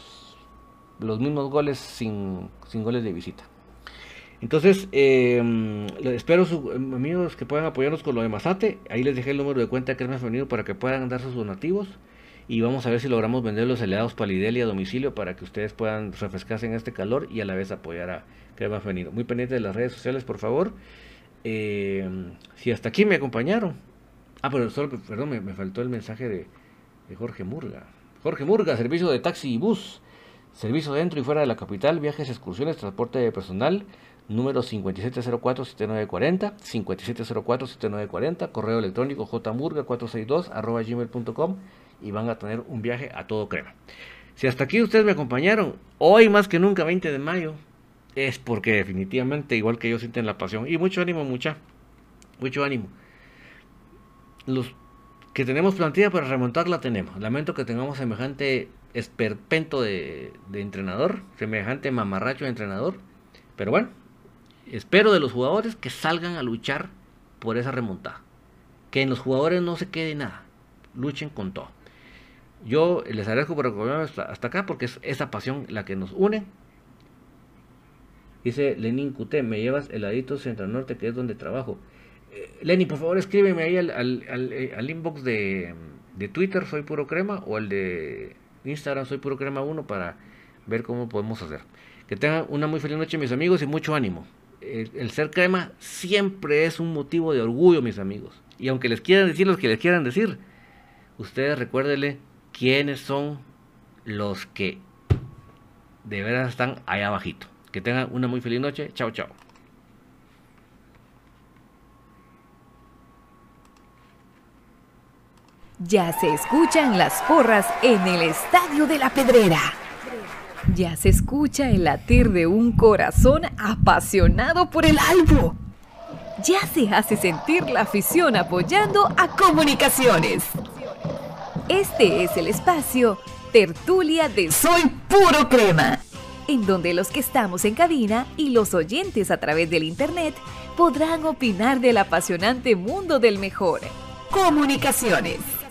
los mismos goles sin, goles de visita. Entonces, eh, espero sus amigos que puedan apoyarnos con lo de Mazate. Ahí les dejé el número de cuenta que es venido para que puedan dar sus donativos. Y vamos a ver si logramos vender los helados Palideli a domicilio para que ustedes puedan refrescarse en este calor y a la vez apoyar a Crema Venido. Muy pendiente de las redes sociales, por favor. Eh, si hasta aquí me acompañaron. Ah, pero solo, perdón, me, faltó el mensaje de, de Jorge Murga. Jorge Murga, servicio de taxi y bus. Servicio dentro y fuera de la capital, viajes, excursiones, transporte de personal, número 5704-7940, 5704-7940, correo electrónico jmurga462 arroba gmail.com y van a tener un viaje a todo crema. Si hasta aquí ustedes me acompañaron, hoy más que nunca, 20 de mayo, es porque definitivamente, igual que yo, sienten la pasión. Y mucho ánimo, mucha. Mucho ánimo. Los que tenemos plantilla para remontarla tenemos. Lamento que tengamos semejante esperpento de, entrenador, semejante mamarracho de entrenador. Pero bueno, espero de los jugadores que salgan a luchar por esa remontada. Que en los jugadores no se quede nada. Luchen con todo. Yo les agradezco por acompañarme hasta, acá porque es esa pasión la que nos une. Dice Lenin Cuté, me llevas heladito Centro Norte, que es donde trabajo. Eh, Lenin, por favor, escríbeme ahí al, al, eh, inbox de, de, Twitter, soy puro crema, o al de Instagram, soy puro crema 1, para ver cómo podemos hacer. Que tengan una muy feliz noche, mis amigos, y mucho ánimo. El, ser crema siempre es un motivo de orgullo, mis amigos. Y aunque les quieran decir los que les quieran decir, ustedes recuérdenle quiénes son los que de veras están allá abajito. Que tengan una muy feliz noche. Chao, chao. Ya se escuchan las porras en el Estadio de la Pedrera. Ya se escucha el latir de un corazón apasionado por el albo. Ya se hace sentir la afición apoyando a comunicaciones. Este es el espacio Tertulia de Soy Puro Crema, en donde los que estamos en cabina y los oyentes a través del Internet podrán opinar del apasionante mundo del mejor. Comunicaciones.